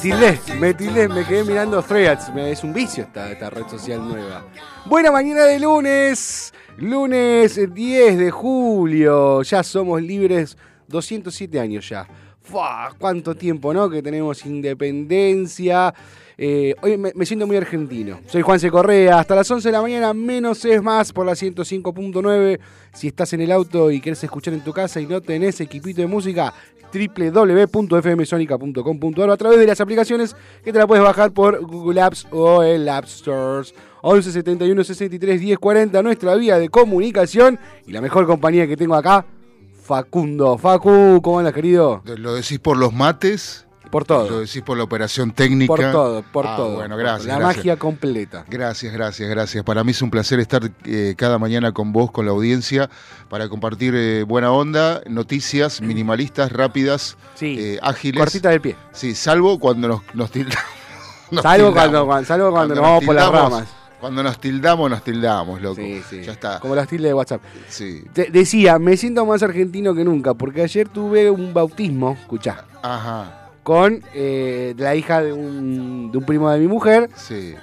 Tildé, me me quedé mirando threads. Es un vicio esta, esta red social nueva. Buena mañana de lunes. Lunes 10 de julio. Ya somos libres. 207 años ya. Fua, ¿Cuánto tiempo, no? Que tenemos independencia. Eh, hoy me, siento muy argentino. Soy Juan C. Correa. Hasta las 11 de la mañana, menos es más por la 105.9. Si estás en el auto y quieres escuchar en tu casa y no tenés equipito de música, www.fmsonica.com.ar a través de las aplicaciones que te la puedes bajar por Google Apps o el App Stores. 11 71 63 10 40, nuestra vía de comunicación y la mejor compañía que tengo acá, Facundo. Facu, ¿cómo andas, querido? ¿Lo decís por los mates? Por todo. ¿Lo decís por la operación técnica? Por todo, por Ah, todo. Bueno, gracias. La gracias. magia completa. Gracias, gracias, gracias. Para mí es un placer estar eh, cada mañana con vos, con la audiencia, para compartir eh, buena onda, noticias minimalistas, rápidas, Sí. eh, ágiles. Cortita del pie. Sí, salvo cuando nos, nos Salvo tildamos. cuando, cuando- salvo cuando nos vamos por las ramas. Cuando nos tildamos, nos tildamos, loco. Sí, sí. Ya está. Como las tildes de WhatsApp. Sí. Decía, me siento más argentino que nunca, porque ayer tuve un bautismo, escuchá, Ajá. Con eh, la hija de un, de un primo de mi mujer. Sí.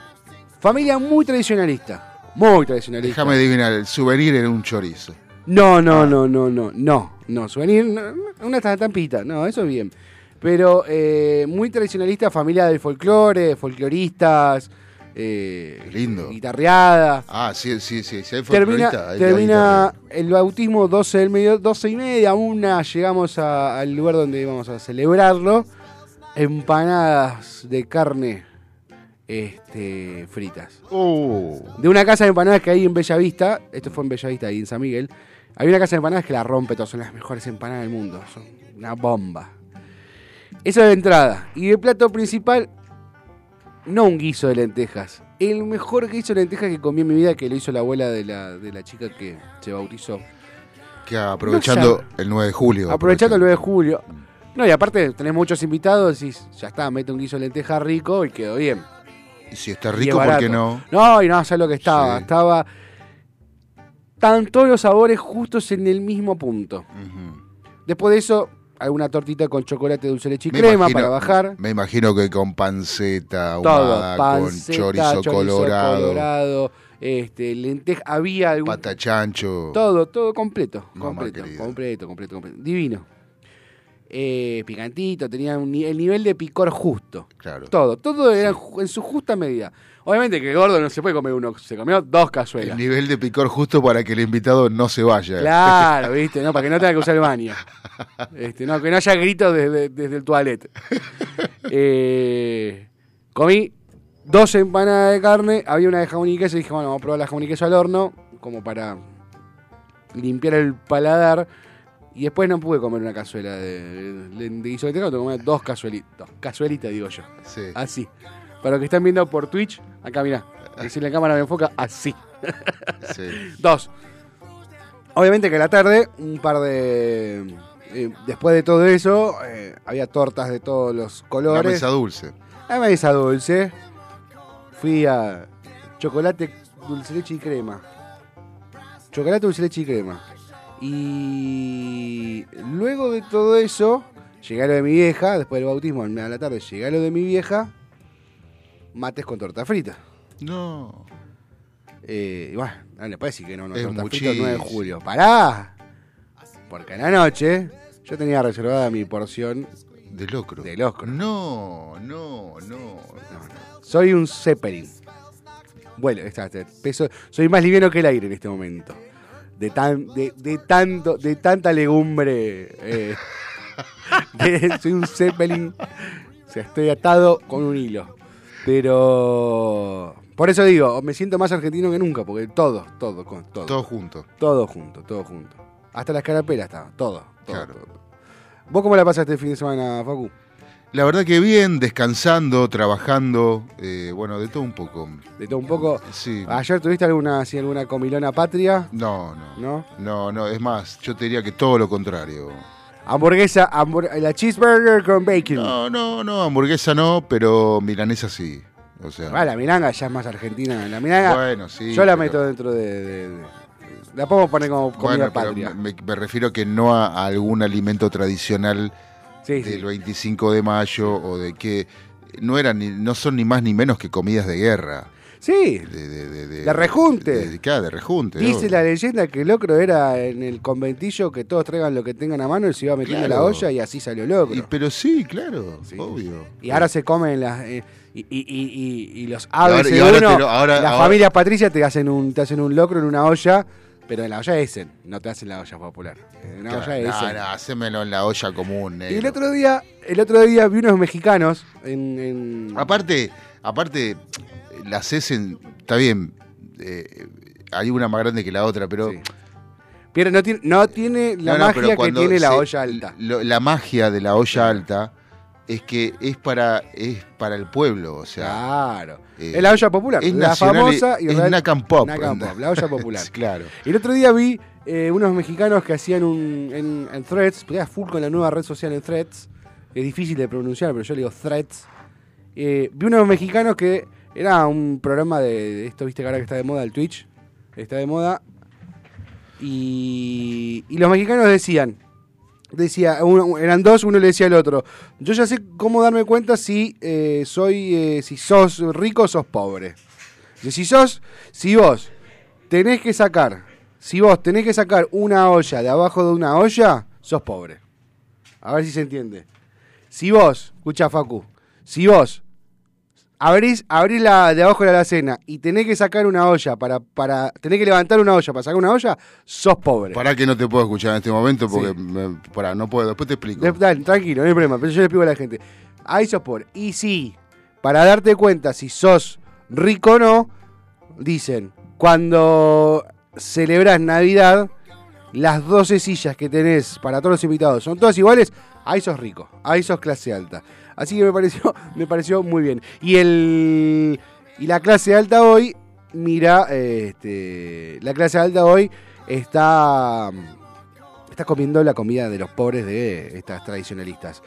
Familia muy tradicionalista. Muy tradicionalista. Déjame adivinar, el souvenir era un chorizo. No, no, no, no, no, no, no, souvenir, no, una estampita, no, eso bien. Pero eh, muy tradicionalista, familia del folclore, folcloristas, eh, Lindo. guitarreada. Ah, sí, sí, sí. sí hay Termina, hay termina el bautismo 12 del medio, 12 y media, una llegamos a- al lugar donde íbamos a celebrarlo. Empanadas de carne este, fritas. Oh. De una casa de empanadas que hay en Bellavista, esto fue en Bellavista y en San Miguel, hay una casa de empanadas que la rompe todo, son las mejores empanadas del mundo, son una bomba. Eso de entrada. Y de plato principal, no un guiso de lentejas. El mejor guiso de lentejas que comí en mi vida, que lo hizo la abuela de la, de la chica que se bautizó. Que aprovechando No, el 9 de julio. Aprovechando el 9 de julio. No, y aparte tenés muchos invitados y ya está, mete un guiso de lentejas rico y quedó bien. Y si está rico, ¿por qué no? No, y no, ¿sabes lo que estaba? Sí. Estaba. Estaban todos los sabores justos en el mismo punto. Después de eso, alguna tortita con chocolate, dulce leche y Me crema imagino- para bajar. Me imagino que con panceta Todo. ahumada, Panceta, con chorizo, colorado, colorado, este, lenteja. Había algún. pata chancho. Todo, todo completo. Completo, completo, completo, completo. Divino. Eh, picantito, tenía un el nivel de picor justo. Claro. Todo, todo era en su justa medida. Obviamente que el gordo no se puede comer uno, se comió dos cazuelas. El nivel de picor justo para que el invitado no se vaya. Claro, viste, no, para que no tenga que usar el baño. Este, no, que no haya gritos desde, desde el toilet. Eh, comí dos empanadas de carne, había una de jamón y queso y dije, bueno, vamos a probar la jamón y queso al horno, como para limpiar el paladar. Y después no pude comer una cazuela de, de, de guiso de tengo que comer dos cazuelitas. Cazuelitas, digo yo. Sí. Así. Para los que están viendo por Twitch, acá mirá. Si la cámara me enfoca, así. sí. Dos. Obviamente que a la tarde, un par de. eh, después de todo eso, eh, había tortas de todos los La colores. mesa dulce. La mesa dulce. Fui a chocolate, dulce leche y crema. Chocolate, dulce leche y crema. Y luego de todo eso, llegué lo de mi vieja, después del bautismo, a la tarde llegué lo de mi vieja, mates con torta frita. No. Eh, y bueno, no le puede decir que no, no Es torta frita el 9 de julio. ¡Pará! Porque en la noche yo tenía reservada mi porción. De locro. De locro. No, no, no. No, no. Soy un Zeppelin. Bueno, está, está, peso, soy más liviano que el aire en este momento. De, tan, de, de tanto, de tanta legumbre. eh, soy un Zeppelin. O sea, estoy atado con un hilo. Pero. Por eso digo, me siento más argentino que nunca, porque todo, todo, con todo. Todo junto. Todo junto, todo junto. Hasta la escarapela estaba, todo. todo, Claro. todo. ¿Vos cómo la pasaste el fin de semana, Facu? La verdad que bien, descansando, trabajando, eh, bueno, de todo un poco. De todo un poco. Sí. ¿Ayer tuviste alguna, así, alguna comilona patria? No, no. ¿No? No, no, es más, yo te diría que todo lo contrario. Hamburguesa, hambur- la cheeseburger con bacon. No, no, no, hamburguesa no, pero milanesa sí. O sea, Ah, la milanga ya es más argentina. La milanga, bueno, sí. yo la pero- meto dentro de, de- de- La podemos poner como comida Bueno, patria. me, me refiero que no a algún alimento tradicional Sí, sí. del 25 de mayo o de que no eran ni, no son ni más ni menos que comidas de guerra. Sí. De, de, de, De rejunte. De, de- claro, de rejunte. Dice obvio. la leyenda que el locro era en el conventillo que todos traigan lo que tengan a mano, él se iba metiendo en la Claro. olla y así salió locro. Y- pero sí, claro, Sí. obvio. Y ahora se comen las. eh, y, y, y, y- y los aves y ahora uno, te lo- ahora- las ahora- familias patricias te hacen un te hacen un locro en una olla, pero en la olla Essen, no te hacen la olla popular. En una Claro, olla no, Essen. no, hacémelo en la olla común. Y el otro día, el otro día vi unos mexicanos en, en- Aparte, aparte, la Cesen, está bien, eh, hay una más grande que la otra, pero... Sí. Pero no tiene, no tiene la No, no, magia que tiene la olla alta. lo- la magia de la olla alta es que es para, es para el pueblo, o sea... Claro. eh, es la olla popular. es la nacional famosa y- es Nacan Pop. Nacan Pop, la olla popular. claro. El otro día vi eh, unos mexicanos que hacían un, en, en Threads, porque full con la nueva red social en Threads, es difícil de pronunciar, pero yo le digo Threads. Eh, vi unos mexicanos que era un programa de, de esto, viste que ahora que está de moda el Twitch, está de moda, y, y los mexicanos decían, decía, uno- eran dos, uno le decía al otro, yo ya sé cómo darme cuenta si eh, soy, eh, si sos rico o sos pobre. Si sos, si vos tenés que sacar, si vos tenés que sacar una olla de abajo de una olla, sos pobre. A ver si se entiende. Si vos, escucha Facu, si vos abrís, abrís la de abajo de la alacena y tenés que sacar una olla para, para, tenés que levantar una olla para sacar una olla, sos pobre. Para que no te puedo escuchar en este momento porque Sí. me- pará, no puedo, después te explico. De- dale, tranquilo, no hay problema, pero yo le explico a la gente. Ahí sos pobre. Y sí, para darte cuenta si sos rico o no, dicen, cuando celebrás Navidad, las 12 sillas que tenés para todos los invitados son todas iguales, ahí sos rico, ahí sos clase alta. Así que me pareció, me pareció muy bien. Y el y la clase alta hoy, mira, este, la clase alta hoy está está comiendo la comida de los pobres de estas tradicionalistas.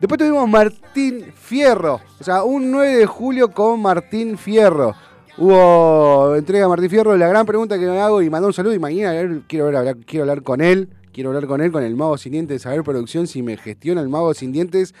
Después tuvimos Martín Fierro, o sea, un 9 de julio con Martín Fierro. Hubo entrega a Martín Fierro, la gran pregunta que me hago y mandó un saludo y quiero, hablar, quiero hablar con él, quiero hablar con él, con el mago sin dientes, saber producción, si me gestiona el mago sin dientes.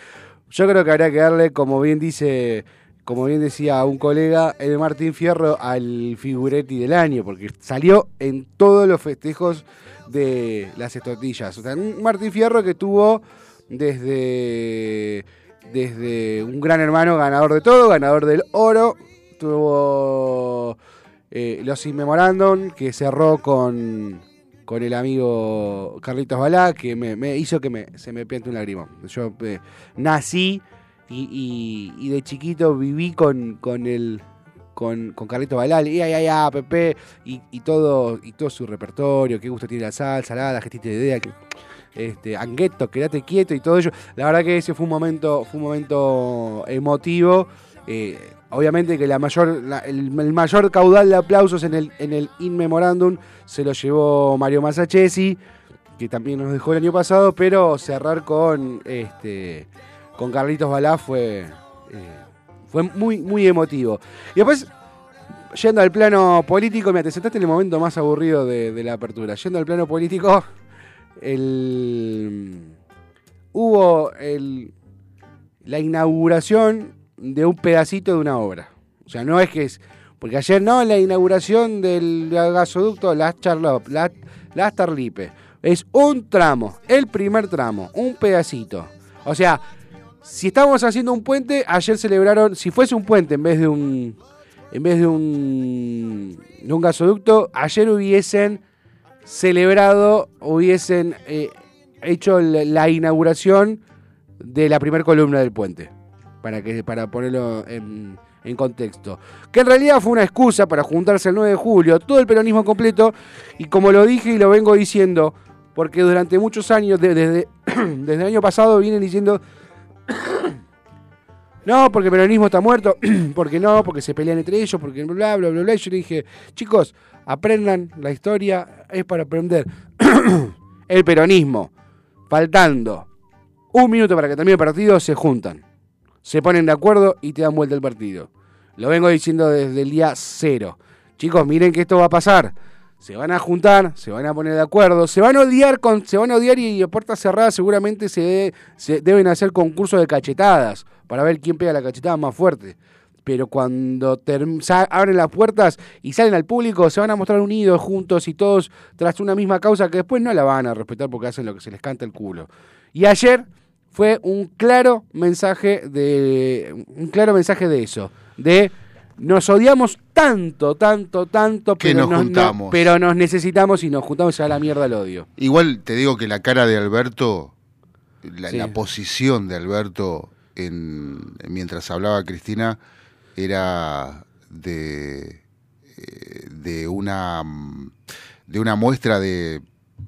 Yo creo que habría que darle, como bien dice, como bien decía un colega, el Martín Fierro al figuretti del año, porque salió en todos los festejos de las estortillas. O sea, un Martín Fierro que tuvo desde, desde un gran hermano ganador de todo, ganador del oro, tuvo eh, los In Memorandum, que cerró con, con el amigo Carlitos Balá, que me, me hizo que me, se me piante un lagrimón. Yo eh, nací y, y- de chiquito viví con, con el con, con Carlitos Balá, y ay, ay, ay, Pepe, y, y todo, y todo su repertorio, qué gusto tiene la salsa, la gestita de idea, este, Angueto, quédate quieto y todo ello. La verdad que ese fue un momento, fue un momento emotivo. Eh, obviamente que el, mayor caudal de aplausos en el, In Memorandum se lo llevó Mario Massachesi, que también nos dejó el año pasado, pero cerrar con este con Carlitos Balá fue, eh, fue muy, muy emotivo. Y después, yendo al plano político, mira, te sentaste en el momento más aburrido de, de la apertura. Yendo al plano político, el, hubo el, la inauguración de un pedacito de una obra. O sea, no es que es. Porque ayer no, la inauguración del gasoducto Las Charlop, Las, Tarlipe. Es un tramo, el primer tramo, un pedacito. O sea, si estábamos haciendo un puente, ayer celebraron, si fuese un puente en vez de un en vez de un gasoducto, ayer hubiesen celebrado, hubiesen eh, hecho la inauguración de la primera columna del puente, para que para ponerlo en, contexto. Que en realidad fue una excusa para juntarse el 9 de julio, todo el peronismo completo, y como lo dije y lo vengo diciendo, porque durante muchos años, de- desde, desde el año pasado, vienen diciendo no, porque el peronismo está muerto, porque no, porque se pelean entre ellos, porque bla, bla, bla, bla. Y yo le dije, chicos, aprendan la historia, es para aprender. el peronismo, faltando un minuto para que termine el partido, se juntan, se ponen de acuerdo y te dan vuelta el partido. Lo vengo diciendo desde el día cero. Chicos, miren que esto va a pasar. Se van a juntar, se van a poner de acuerdo, se van a odiar, con, se van a odiar y a puertas cerradas seguramente se, se deben hacer concursos de cachetadas para ver quién pega la cachetada más fuerte. Pero cuando abren las puertas y salen al público, se van a mostrar unidos, juntos y todos tras una misma causa que después no la van a respetar porque hacen lo que se les canta el culo. Y ayer fue un claro mensaje de un claro mensaje de eso, de nos odiamos tanto, tanto, tanto, Que pero nos no- juntamos. pero nos necesitamos y nos juntamos a la mierda el odio. Igual te digo que la cara de Alberto, la, Sí. la posición de Alberto en, mientras hablaba Cristina era de, eh, de una de una muestra de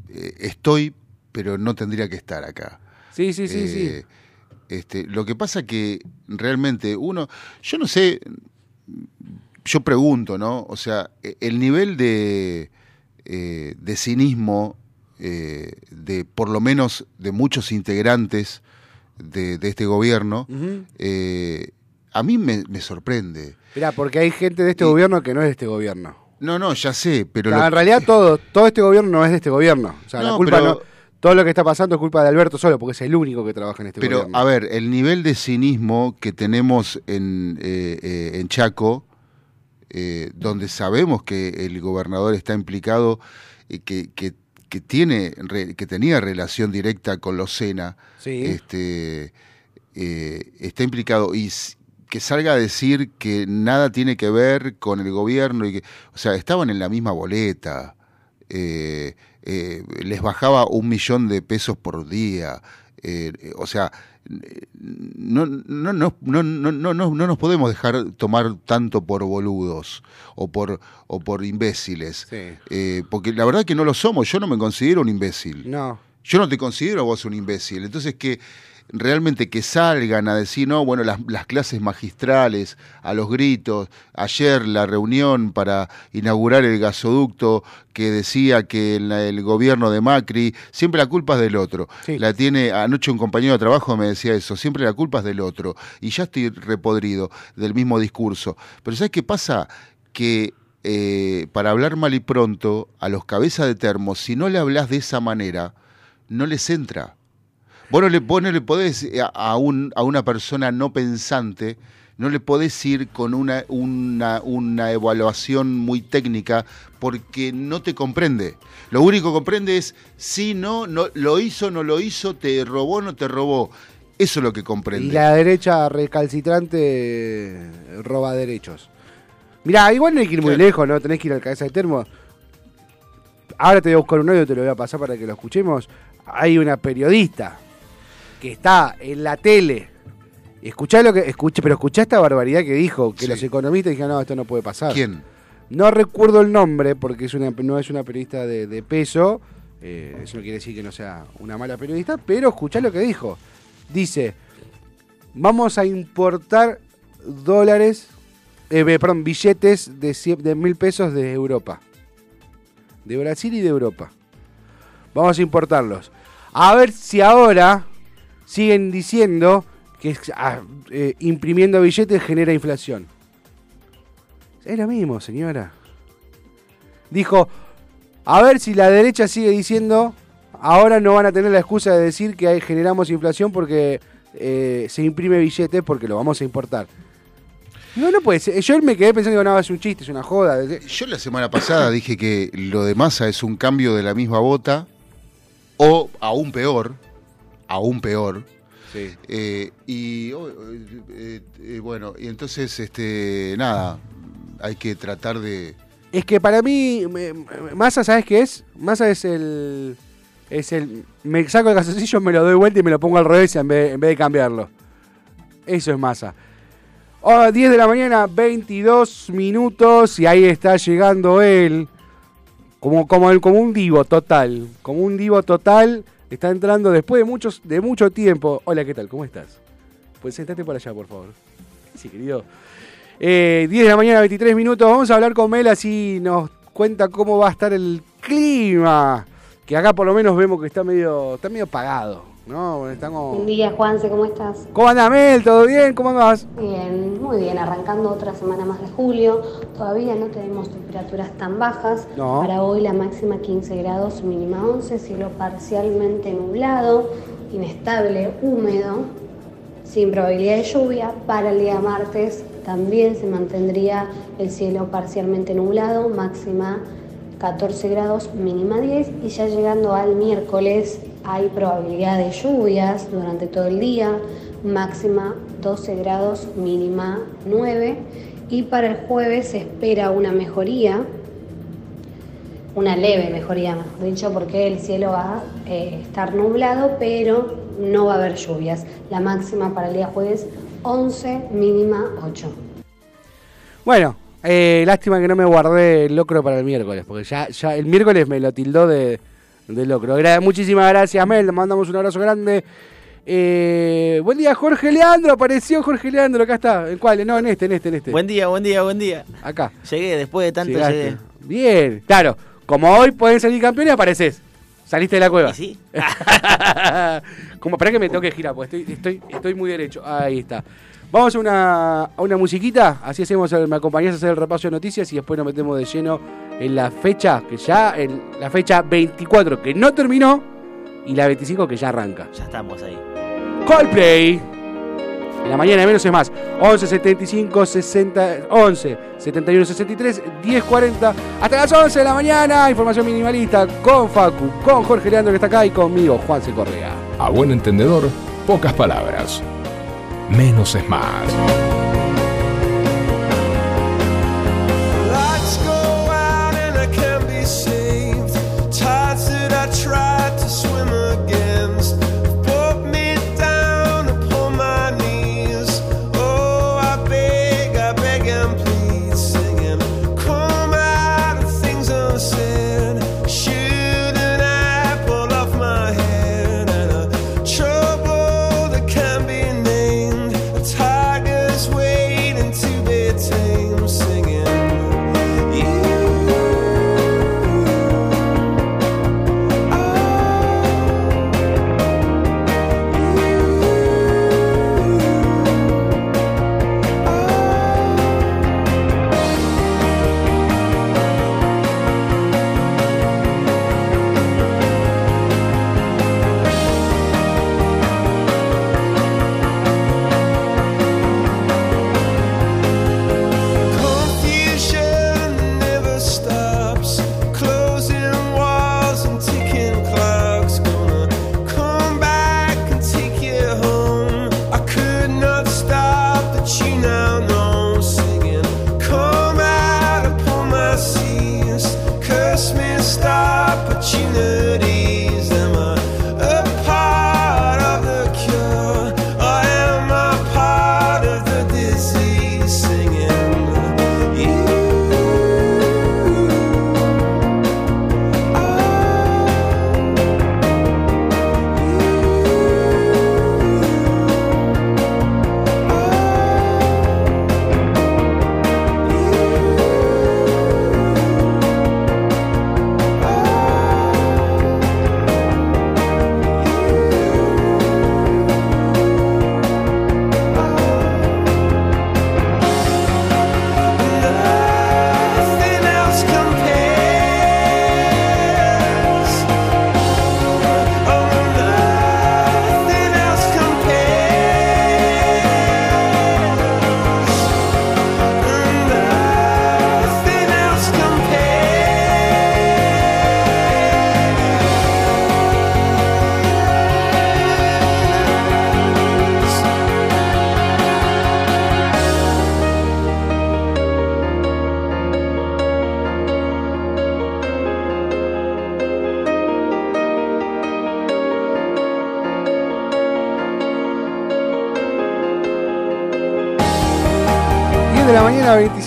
eh, estoy, pero no tendría que estar acá. Sí, sí, sí, sí. Eh, Este, lo que pasa que realmente uno, yo no sé, yo pregunto, ¿no? O sea, e- el nivel de, eh, de cinismo eh, de por lo menos de muchos integrantes de, de este gobierno, eh, a mí me, me sorprende. Mirá, porque hay gente de este Y- gobierno que no es de este gobierno. No, no, ya sé, pero... O sea, lo- en realidad todo, todo este gobierno no es de este gobierno. O sea, la culpa pero- no, todo lo que está pasando es culpa de Alberto solo, porque es el único que trabaja en este Pero, gobierno. a ver, el nivel de cinismo que tenemos en, eh, eh, en Chaco, eh, donde sabemos que el gobernador está implicado, que, que, que tiene, que tenía relación directa con los Sena, sí. este, está implicado y que salga a decir que nada tiene que ver con el gobierno y que, o sea, estaban en la misma boleta, eh, eh, les bajaba un millón de pesos por día. Eh, eh, o sea, no, no, no, no, no, no, nos podemos dejar tomar tanto por boludos o por, o por imbéciles. Porque la verdad es que no lo somos. Yo no me considero un imbécil. No. Yo no te considero a vos un imbécil. Entonces, que realmente que salgan a decir, no, bueno, las, las clases magistrales, a los gritos, ayer la reunión para inaugurar el gasoducto que decía que en la- el gobierno de Macri, siempre la culpa es del otro. Sí. La tiene, anoche un compañero de trabajo me decía eso, siempre la culpa es del otro. Y ya estoy repodrido del mismo discurso. Pero ¿sabes qué pasa? Que eh, para hablar mal y pronto, a los cabezas de termo, si no le hablas de esa manera, no les entra. Vos no le, vos no le podés eh, a, a un, a una persona no pensante no le podés ir con una, una, una evaluación muy técnica porque no te comprende. Lo único que comprende es si no, no, lo hizo, no lo hizo, te robó, no te robó. Eso es lo que comprende. Y la derecha recalcitrante eh, roba derechos. Mirá, igual no hay que ir muy Claro. lejos, ¿no? Tenés que ir al cabeza de termo. Ahora te voy a buscar un audio, te lo voy a pasar para que lo escuchemos. Hay una periodista que está en la tele. Escuchá lo que. Escuché, pero escuchá esta barbaridad que dijo, que Sí. los economistas dijeron, no, esto no puede pasar. ¿Quién? No recuerdo el nombre porque es una, no es una periodista de, de peso. eh, eso no quiere decir que no sea una mala periodista, pero escuchá lo que dijo. Dice, vamos a importar dólares, eh, perdón, billetes de, cien- de mil pesos de Europa. De Brasil y de Europa. Vamos a importarlos. A ver si ahora siguen diciendo que ah, eh, imprimiendo billetes genera inflación. Es lo mismo, señora. Dijo, a ver si la derecha sigue diciendo, ahora no van a tener la excusa de decir que generamos inflación porque eh, se imprime billetes porque lo vamos a importar. No, no puede ser. Yo me quedé pensando que no, es un chiste, es una joda. Yo la semana pasada dije que lo de Massa es un cambio de la misma bota, o aún peor, aún peor. Sí. Eh, y oh, eh, eh, bueno, y entonces, este, nada, hay que tratar de. Es que para mí, Massa, ¿sabes qué es? Massa es el. Es el. Me saco el calzoncillo, me lo doy vuelta y me lo pongo al revés en vez, en vez de cambiarlo. Eso es Massa. Oh, 10 de la mañana, 22 minutos, y ahí está llegando él. Como, como, el- como un divo total. Como un divo total. Está entrando después de, muchos, de mucho tiempo. Hola, ¿qué tal? ¿Cómo estás? Pues sentate por allá, por favor. Sí, querido. Eh, 10 de la mañana, 23 minutos. Vamos a hablar con Mel así nos cuenta cómo va a estar el clima. Que acá por lo menos vemos que está medio, está medio apagado. ¿No? Estamos... Buen día, Juanse, ¿cómo estás? ¿Cómo anda Mel? ¿Todo bien? ¿Cómo andas? Bien, muy bien, arrancando otra semana más de julio. Todavía no tenemos temperaturas tan bajas. No. Para hoy la máxima 15 grados, mínima 11, cielo parcialmente nublado, inestable, húmedo, sin probabilidad de lluvia. Para el día martes también se mantendría el cielo parcialmente nublado, máxima 14 grados, mínima 10 y ya llegando al miércoles hay probabilidad de lluvias durante todo el día, máxima 12 grados, mínima 9 y para el jueves se espera una mejoría, una leve mejoría mejor dicho, porque el cielo va a eh, estar nublado pero no va a haber lluvias. La máxima para el día jueves 11, mínima 8. Bueno, eh, lástima que no me guardé el locro para el miércoles, porque ya, ya el miércoles me lo tildó de, de locro. Gra- muchísimas gracias, Mel. Mandamos un abrazo grande. Eh, buen día, Jorge Leandro. Apareció Jorge Leandro. Acá está. ¿En cuál? No, en este, en este, en este. Buen día, buen día, buen día. Acá. Llegué, después de tanto Llegaste. llegué. Bien, claro. Como hoy pueden salir campeones, apareces. Saliste de la cueva. ¿Y sí? Como para que me toque girar, porque estoy, estoy, estoy muy derecho. Ahí está. Vamos a una, a una musiquita, así hacemos, el- me acompañás a hacer el repaso de noticias y después nos metemos de lleno en la fecha, que ya, en la fecha 24, que no terminó, y la 25 que ya arranca. Ya estamos ahí. Coldplay. En la mañana de menos es más. 11 75 60 11 71 63 10 40 hasta las 11 de la mañana. Información minimalista con Facu, con Jorge Leandro que está acá y conmigo, Juan C. Correa. A buen entendedor, pocas palabras. Menos es más.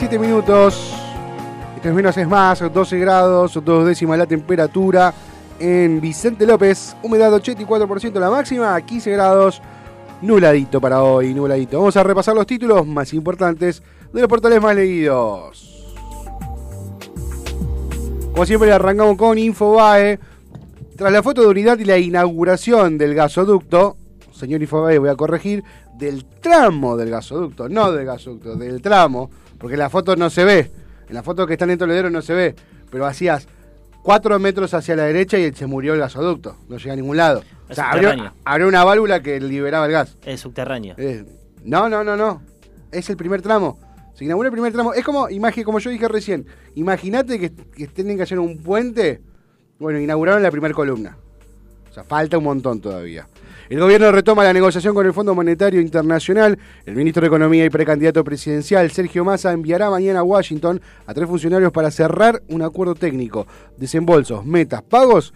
17 minutos. Esto es menos es más, 12 grados, 2 décimas la temperatura. En Vicente López, humedad 84% la máxima, 15 grados. Nuladito para hoy, nuladito. Vamos a repasar los títulos más importantes de los portales más leídos. Como siempre, arrancamos con Infobae. Tras la foto de unidad y la inauguración del gasoducto, señor Infobae, voy a corregir, del tramo del gasoducto, no del gasoducto, del tramo porque la foto no se ve. En la foto que está en Toledero no se ve, pero hacías cuatro metros hacia la derecha y se murió el gasoducto, no llega a ningún lado. O Es sea, abrió, abrió una válvula que liberaba el gas. Es subterráneo. Eh, no, no, no, no. Es el primer tramo. Se inaugura el primer tramo. Es como, como yo dije recién, imagínate que, que tienen que hacer un puente. Bueno, inauguraron la primera columna. O sea, falta un montón todavía. El gobierno retoma la negociación con el Fondo Monetario Internacional. El ministro de Economía y precandidato presidencial, Sergio Massa, enviará mañana a Washington a tres funcionarios para cerrar un acuerdo técnico. Desembolsos, metas, pagos,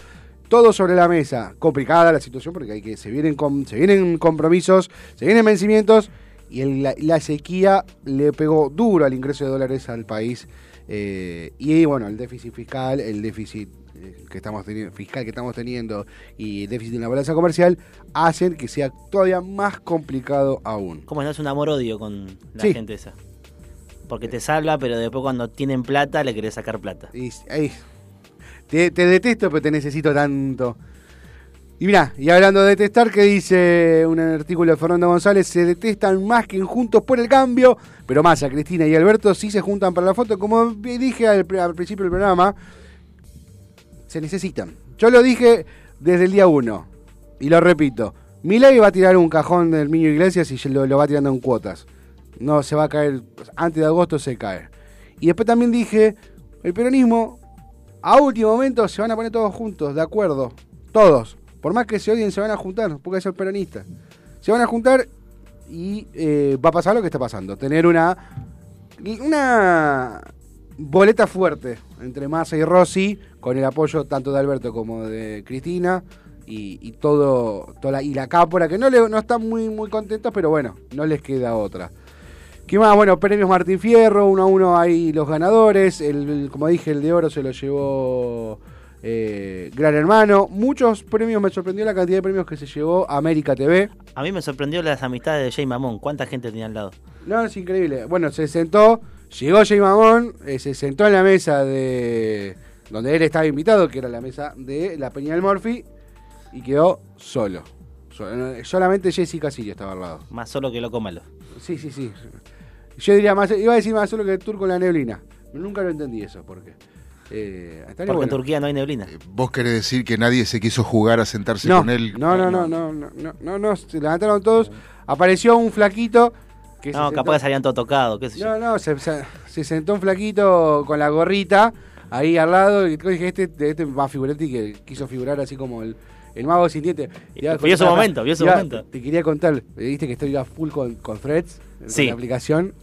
todo sobre la mesa. Complicada la situación porque hay que, se, vienen se vienen compromisos, se vienen vencimientos y la, sequía le pegó duro al ingreso de dólares al país. eh, y bueno, el déficit fiscal, el déficit que estamos teniendo, fiscal que estamos teniendo y déficit en la balanza comercial hacen que sea todavía más complicado aún. ¿Cómo no es un amor-odio con la Sí. gente esa? Porque te salva, pero después cuando tienen plata le querés sacar plata. Y, te, te detesto, pero te necesito tanto. Y mira, y hablando de detestar, que dice un artículo de Fernando González, se detestan más que en Juntos por el Cambio, pero más a Cristina y Alberto sí se juntan para la foto. Como dije al, al principio del programa, se necesitan. Yo lo dije desde el día uno, y lo repito. Milei va a tirar un cajón del niño Iglesias y lo, lo va tirando en cuotas. No se va a caer, antes de agosto se cae. Y después también dije, el peronismo, a último momento se van a poner todos juntos, de acuerdo. Todos. Por más que se odien, se van a juntar, porque es el peronista. Se van a juntar y eh, va a pasar lo que está pasando. Tener una, una boleta fuerte entre Massa y Rossi, con el apoyo tanto de Alberto como de Cristina. Y, y todo, toda la, y la cápora, que no, le, no están muy, muy contentos, pero bueno, no les queda otra. ¿Qué más? Bueno, premios Martín Fierro, uno a uno hay los ganadores. El, el- como dije, el de oro se lo llevó eh, Gran Hermano. Muchos premios, me sorprendió la cantidad de premios que se llevó América TV. A mí me sorprendió las amistades de Jay Mamón. ¿Cuánta gente tenía al lado? No, es increíble. Bueno, se sentó, Llegó Jay Magón, eh, se sentó en la mesa de donde él estaba invitado, que era la mesa de la Peña del Morphy, y quedó solo. Solamente Jessica Casilla estaba al lado. Más solo que lo cómalo. Sí, sí, sí. Yo diría más, iba a decir más solo que el turco la neblina. Nunca lo entendí eso, porque. Eh, Porque en Turquía no hay neblina. Eh, ¿Vos querés decir que nadie se quiso jugar a sentarse con él? No, no, no, no, no, no, no, se levantaron todos. Apareció un flaquito que No, se capaz sentó- que salían todo tocados, qué sé yo. No, no, se, se- se sentó un flaquito con la gorrita ahí al lado y dije, este, este más figurati que quiso figurar así como el, el mago sin dientes. Vio su momento, vio su momento. Te quería contar, viste que estoy a full con, con con Sí. la aplicación.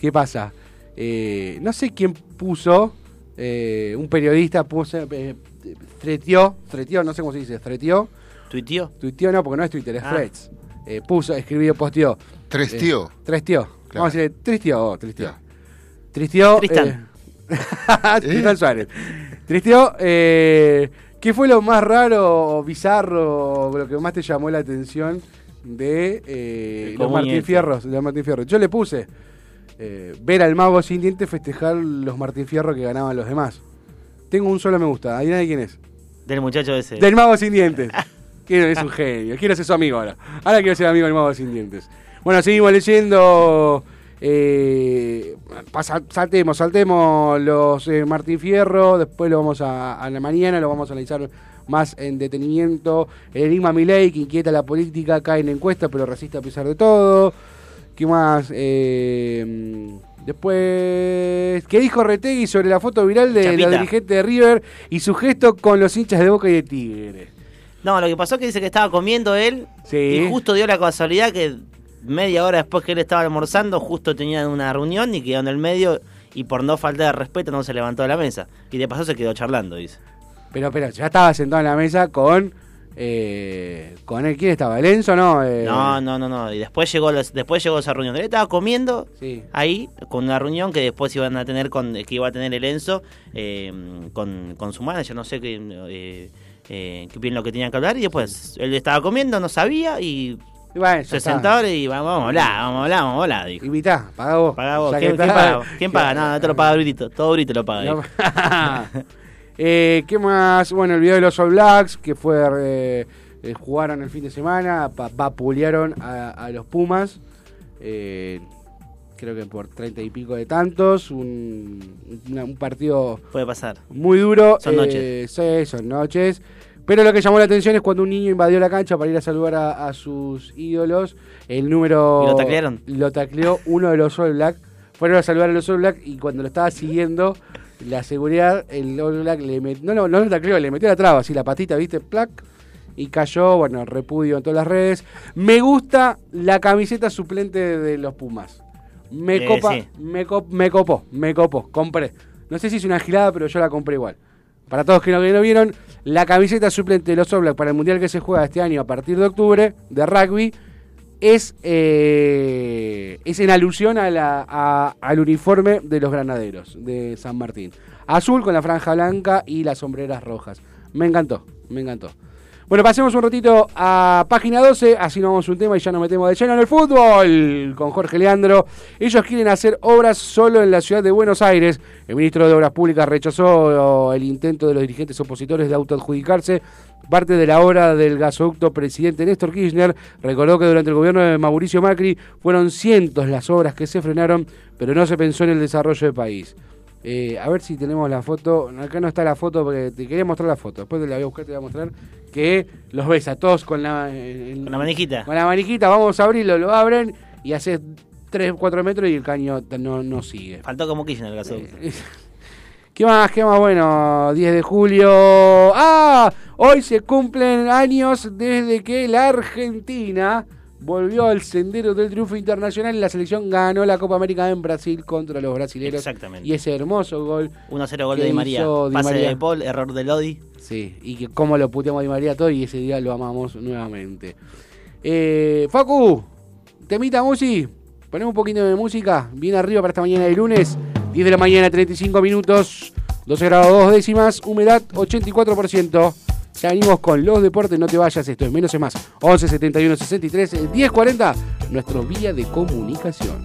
¿Qué pasa? Eh, no sé quién puso, eh, un periodista puso, eh, threateó, no sé cómo se dice, threateó, ¿Tuiteó? tuiteó no, porque no es Twitter, es Ah. threads. Eh, puso, escribió, posteó. Tres Eh, tío. Tres tío. Claro. Vamos a decirle Tristió, oh, Tristió. Ya. Tristió. Tristan. eh, Tristan Suárez. Eh, ¿qué fue lo más raro o bizarro o lo que más te llamó la atención de eh, los Martín. Fierros? De los Martín Fierro? Yo le puse eh, ver al mago sin dientes festejar los Martín Fierro que ganaban los demás. Tengo un solo me gusta. ¿Adivina de quién es? Del muchacho ese. Del mago sin dientes. Quiero, es un genio. Quiero ser su amigo ahora. Ahora quiero ser amigo del mago sin dientes. Bueno, seguimos leyendo. Eh, pasa- saltemos, saltemos los eh, Martín Fierro. Después lo vamos a, a la mañana, lo vamos a analizar más en detenimiento. El enigma Milei, que inquieta la política, cae en encuesta, pero resiste a pesar de todo. ¿Qué más? Eh, después, ¿qué dijo Retegui sobre la foto viral de Chapita. los dirigentes de River y su gesto con los hinchas de Boca y de Tigre? No, lo que pasó es que dice que estaba comiendo él Sí. y justo dio la casualidad que media hora después que él estaba almorzando, justo tenían una reunión y quedó en el medio y por no falta de respeto no se levantó de la mesa. Y de paso se quedó charlando, dice. Pero, pero, ya estaba sentado en la mesa con Eh, ¿Con él quién estaba? ¿El Enzo no? Eh, No, no, no, no. Y después llegó, los- después llegó esa reunión. Él estaba comiendo Sí. ahí con una reunión que después iban a tener con que iba a tener el Enzo eh, con, con su manager, no sé qué, eh, qué bien lo que tenían que hablar. Y después él estaba comiendo, no sabía y Y bueno, ya se sentó y vamos, vamos a hablar, vamos a hablar, vamos a hablar. Dijo. Invitá, paga vos. Paga vos. ¿Quién, que paga? ¿Quién paga? Nada, no te lo paga Brito. Todo Brito lo paga. No. Eh, ¿Qué más? Bueno, el video de los All Blacks, que fue. eh, eh, jugaron el fin de semana, vapulearon a, a los Pumas. eh, creo que por treinta y pico de tantos. Un, una- un partido Puede pasar. muy duro. Son eh, noches. Sí, son noches. Pero lo que llamó la atención es cuando un niño invadió la cancha para ir a saludar a, a sus ídolos. El número. ¿Y lo taclearon? Lo tacleó uno de los All Black. Fueron a saludar a los All Black y cuando lo estaba siguiendo, la seguridad, el All Black le metió. No, no, no lo tacleó, le metió la traba, así la patita, ¿viste? Plac. Y cayó, bueno, repudio en todas las redes. Me gusta la camiseta suplente de los Pumas. Me Eh, copa, sí. me, cop- me copó, me copó, compré. No sé si es una gilada, pero yo la compré igual. Para todos que no, que no vieron, la camiseta suplente de los All Black para el Mundial que se juega este año a partir de octubre, de rugby, es, eh, es en alusión a la, a- al uniforme de los granaderos de San Martín. Azul con la franja blanca y las sombreras rojas. Me encantó, me encantó. Bueno, pasemos un ratito a página 12, así nos vamos a un tema y ya nos metemos de lleno en el fútbol con Jorge Leandro. Ellos quieren hacer obras solo en la ciudad de Buenos Aires. El ministro de Obras Públicas rechazó el intento de los dirigentes opositores de autoadjudicarse parte de la obra del gasoducto presidente Néstor Kirchner. Recordó que durante el gobierno de Mauricio Macri fueron cientos las obras que se frenaron, pero no se pensó en el desarrollo del país. Eh, a ver si tenemos la foto. Acá no está la foto porque te quería mostrar la foto. Después te la voy a buscar, te voy a mostrar que los ves a todos con la, en- Con la manijita. con la maniquita. Vamos a abrirlo, lo abren y haces 3, 4 metros y el caño no, no sigue. Faltó como Kirchner el gasoducto. ¿Qué más? ¿Qué más? Bueno, 10 de julio. ¡Ah! Hoy se cumplen años desde que la Argentina volvió al sendero del triunfo internacional y la selección ganó la Copa América en Brasil contra los brasileños. Exactamente. Y ese hermoso gol. 1-0 gol ¿Qué de Di María. Di Pase María? de Paul, error de Lodi. Sí, y que cómo lo puteamos a Di María todo y ese día lo amamos nuevamente. Eh, Facu, temita Musi, ponemos un poquito de música, bien arriba para esta mañana de lunes, 10 de la mañana, 35 minutos, 12 grados 2 décimas, humedad 84%. Ya venimos con los deportes, no te vayas, esto es menos es más. 11 71 63 10 40, nuestro vía de comunicación.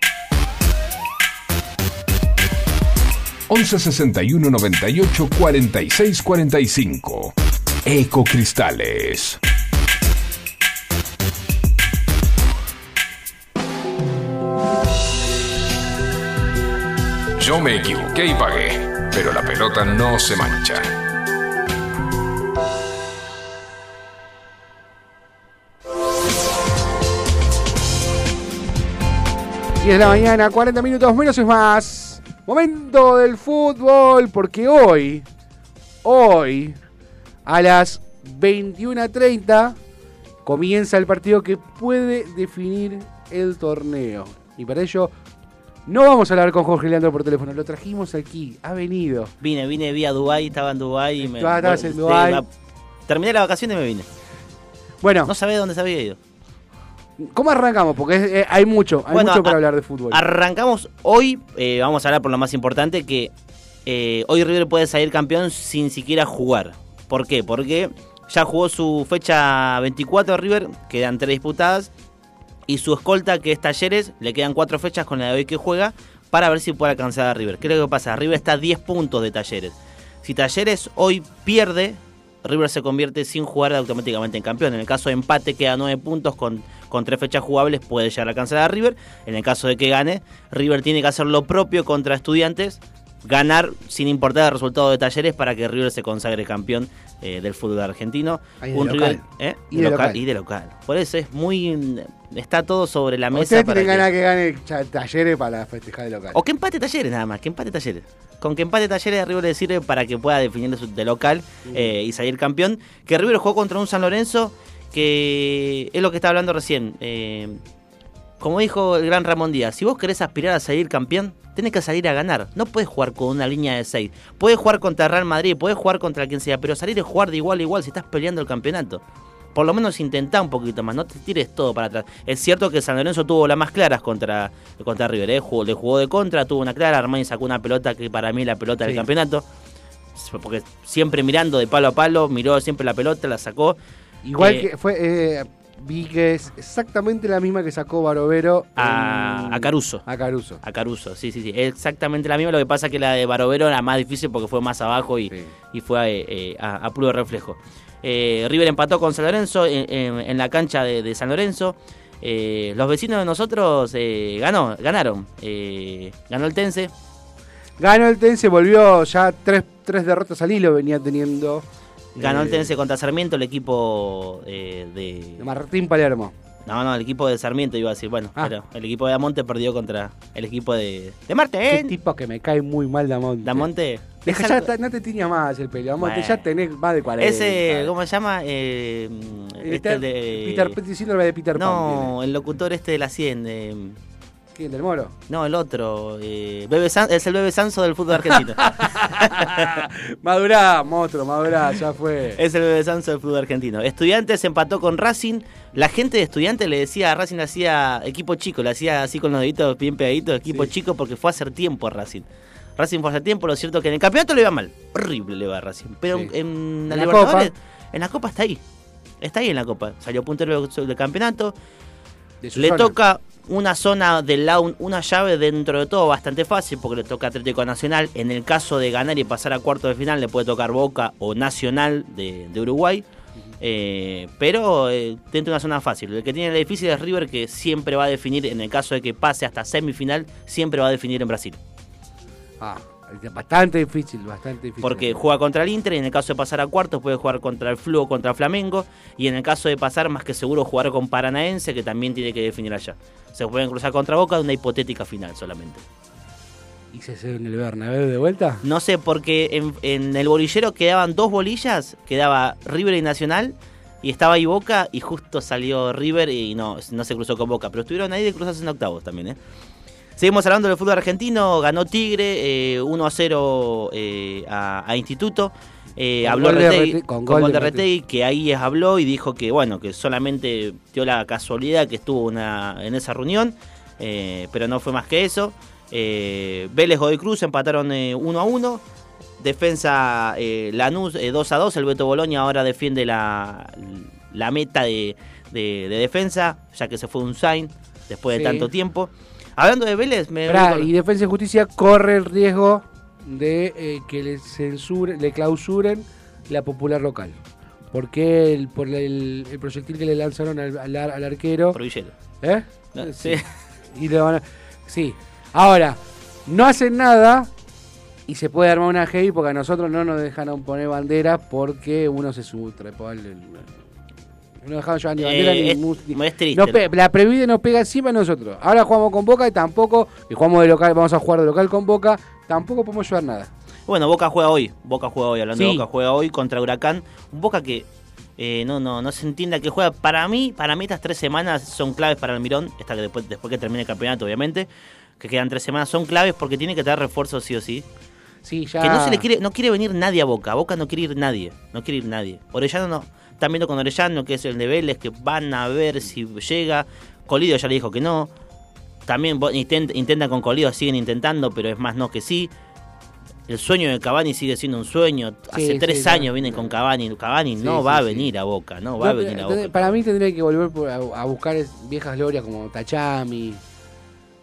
11 61 98 46 45. Ecocristales. Yo me equivoqué y pagué, pero la pelota no se mancha. 10 de la mañana, 40 minutos menos es más. Momento del fútbol, porque hoy, hoy, a las 21.30, comienza el partido que puede definir el torneo. Y para ello, no vamos a hablar con Jorge Leandro por teléfono, lo trajimos aquí, ha venido. Vine, vine vía Dubai, estaba en Dubai y me. Estabas- en Sí, Dubái. Terminé la vacación y me vine. Bueno, No sabía dónde se había ido. ¿Cómo arrancamos? Porque es- eh, hay mucho, hay Bueno, mucho para a- hablar de fútbol. Arrancamos hoy, eh, vamos a hablar por lo más importante, que eh, hoy River puede salir campeón sin siquiera jugar. ¿Por qué? Porque ya jugó su fecha 24 River, quedan tres disputadas, y su escolta, que es Talleres, le quedan cuatro fechas con la de hoy que juega, para ver si puede alcanzar a River. ¿Qué es lo que pasa? River está a 10 puntos de Talleres. Si Talleres hoy pierde, River se convierte sin jugar automáticamente en campeón. En el caso de empate queda 9 puntos con, con tres fechas jugables, puede llegar a alcanzar a River. En el caso de que gane, River tiene que hacer lo propio contra estudiantes, ganar sin importar el resultado de Talleres para que River se consagre campeón eh, del fútbol argentino. De local. ¿eh? Y de local. y de local. Por eso es muy... Está todo sobre la mesa. Ustedes tienen que- ganas que gane Talleres para festejar el local. o que empate talleres nada más, que empate talleres. Con que empate talleres a River le sirve para que pueda definir de, de local eh, y salir campeón. Que River jugó contra un San Lorenzo que es lo que estaba hablando recién. eh, como dijo el gran Ramón Díaz, si vos querés aspirar a salir campeón, tenés que salir a ganar. No puedes jugar con una línea de 6. Puedes jugar contra Real Madrid, puedes jugar contra quien sea, pero salir es jugar de igual a igual si estás peleando el campeonato. Por lo menos intentá un poquito más, no te tires todo para atrás. Es cierto que San Lorenzo tuvo las más claras contra, contra River, ¿eh? Jugó- le jugó de contra, tuvo una clara, Armani sacó una pelota que para mí es la pelota del campeonato. Porque siempre mirando de palo a palo, miró siempre la pelota, la sacó. Igual que fue, eh, vi que es exactamente la misma que sacó Barovero A- en- a Caruso. A Caruso. A Caruso, sí, sí, sí. Exactamente la misma. Lo que pasa es que la de Barovero era más difícil porque fue más abajo y, Sí. y fue eh, eh, a, a puro reflejo. Eh, River empató con San Lorenzo en, en- en la cancha de, de San Lorenzo. Eh, los vecinos de nosotros ganó, ganaron. Ganó el Tense. Ganó el Tense, volvió ya tres, tres derrotas al hilo, venía teniendo Ganó el Eh, Tense contra Sarmiento, el equipo eh, de... de Martín Palermo. No, no, el equipo de Sarmiento iba a decir. Bueno, Ah. pero el equipo de Damonte perdió contra el equipo de, de Qué Martín. tipo que me cae muy mal Damonte. Damonte. Deja, ya no te tiña más el pelo, Damonte, Bueno. ya tenés más de 40. Ese, ¿cómo se llama? Eh, este Peter, de... Peter, síndrome de Peter Pan. No, el locutor este de la 100. eh, tiene. ¿Quién, del Moro? no, el otro. eh, Bebe San- es el Bebe Sanso del fútbol argentino. madurá, monstruo, madurá, ya fue. es el Bebe Sanso del fútbol argentino. Estudiantes empató con Racing. La gente de Estudiantes le decía a Racing, le hacía equipo chico, le hacía así con los deditos bien pegaditos, equipo Sí. chico, porque fue a hacer tiempo a Racing. Racing fue a hacer tiempo, lo cierto es que en el campeonato le iba mal. Horrible le va a Racing. Pero Sí. en la En la Libertadores, en la Copa está ahí. Está ahí en la Copa. Salió puntero del campeonato. De Le zona. toca una zona del lado, una llave dentro de todo bastante fácil porque le toca Atlético Nacional. En el caso de ganar y pasar a cuarto de final le puede tocar Boca o Nacional de, Uruguay. Eh, pero eh, dentro de una zona fácil. El que tiene la difícil es River que siempre va a definir, en el caso de que pase hasta semifinal, siempre va a definir en Brasil. Ah, Bastante difícil, bastante difícil. Porque juega contra el Inter y en el caso de pasar a cuartos puede jugar contra el Flu o contra el Flamengo. Y en el caso de pasar, más que seguro, jugar con Paranaense, que también tiene que definir allá. Se pueden cruzar contra Boca de una hipotética final solamente. ¿Y se hace en el Bernabéu de vuelta? No sé, porque en, en el bolillero quedaban dos bolillas, quedaba River y Nacional, y estaba ahí Boca, y justo salió River y no, no se cruzó con Boca. Pero estuvieron ahí de cruzarse en octavos también, ¿eh? Seguimos hablando del fútbol argentino, ganó Tigre eh, 1 a 0 eh, a, a Instituto. Eh, Con habló gol de Retegui, Rete- con, con gol de Retegui, que ahí habló y dijo que bueno, que solamente dio la casualidad que estuvo una, en esa reunión, eh, pero no fue más que eso. Eh, Vélez Godoy Cruz empataron eh, 1 a 1. Defensa eh, Lanús eh, 2 a 2. El Beto Boloña ahora defiende la, la meta de, de- de defensa, ya que se fue un sign después de tanto tiempo. Hablando de Vélez, me me- y Defensa y Justicia corre el riesgo de eh, que le censuren, le clausuren la popular local. Porque el, por el, el proyectil que le lanzaron al, al al arquero. por Villero. ¿Eh? No, sí. Y le van a- Sí. Ahora, no hacen nada y se puede armar una heavy porque a nosotros no nos dejaron poner banderas porque uno se sutrepó al. No dejaron llevar ni bandera Eh, ni es- música. es triste. No la Previde nos pega encima a nosotros. Ahora jugamos con Boca y tampoco, y jugamos de local, vamos a jugar de local con Boca, tampoco podemos llevar nada. Bueno, Boca juega hoy. Boca juega hoy, hablando de. Boca, juega hoy contra Huracán. Un Boca que eh, no, no, no se entienda que juega. Para mí, para mí estas tres semanas son claves para el Mirón. Esta que después, después que termine el campeonato, obviamente. Que quedan tres semanas, son claves porque tiene que tener refuerzos sí o sí. Sí, ya. Que no se le quiere, no quiere venir nadie a Boca. A Boca no quiere ir nadie. No quiere ir nadie. Orellano no. Están viendo con Orellano, que es el de Vélez, que van a ver si llega. Colidio ya le dijo que no. También intent- intentan con Colidio, siguen intentando, pero es más no que sí. El sueño de Cavani sigue siendo un sueño. Hace Sí, tres sí, años no. vienen con Cavani. Cavani Sí, no va a venir a Boca, no va a venir a Boca. Para mí tendría que volver a, buscar viejas glorias como Tachami.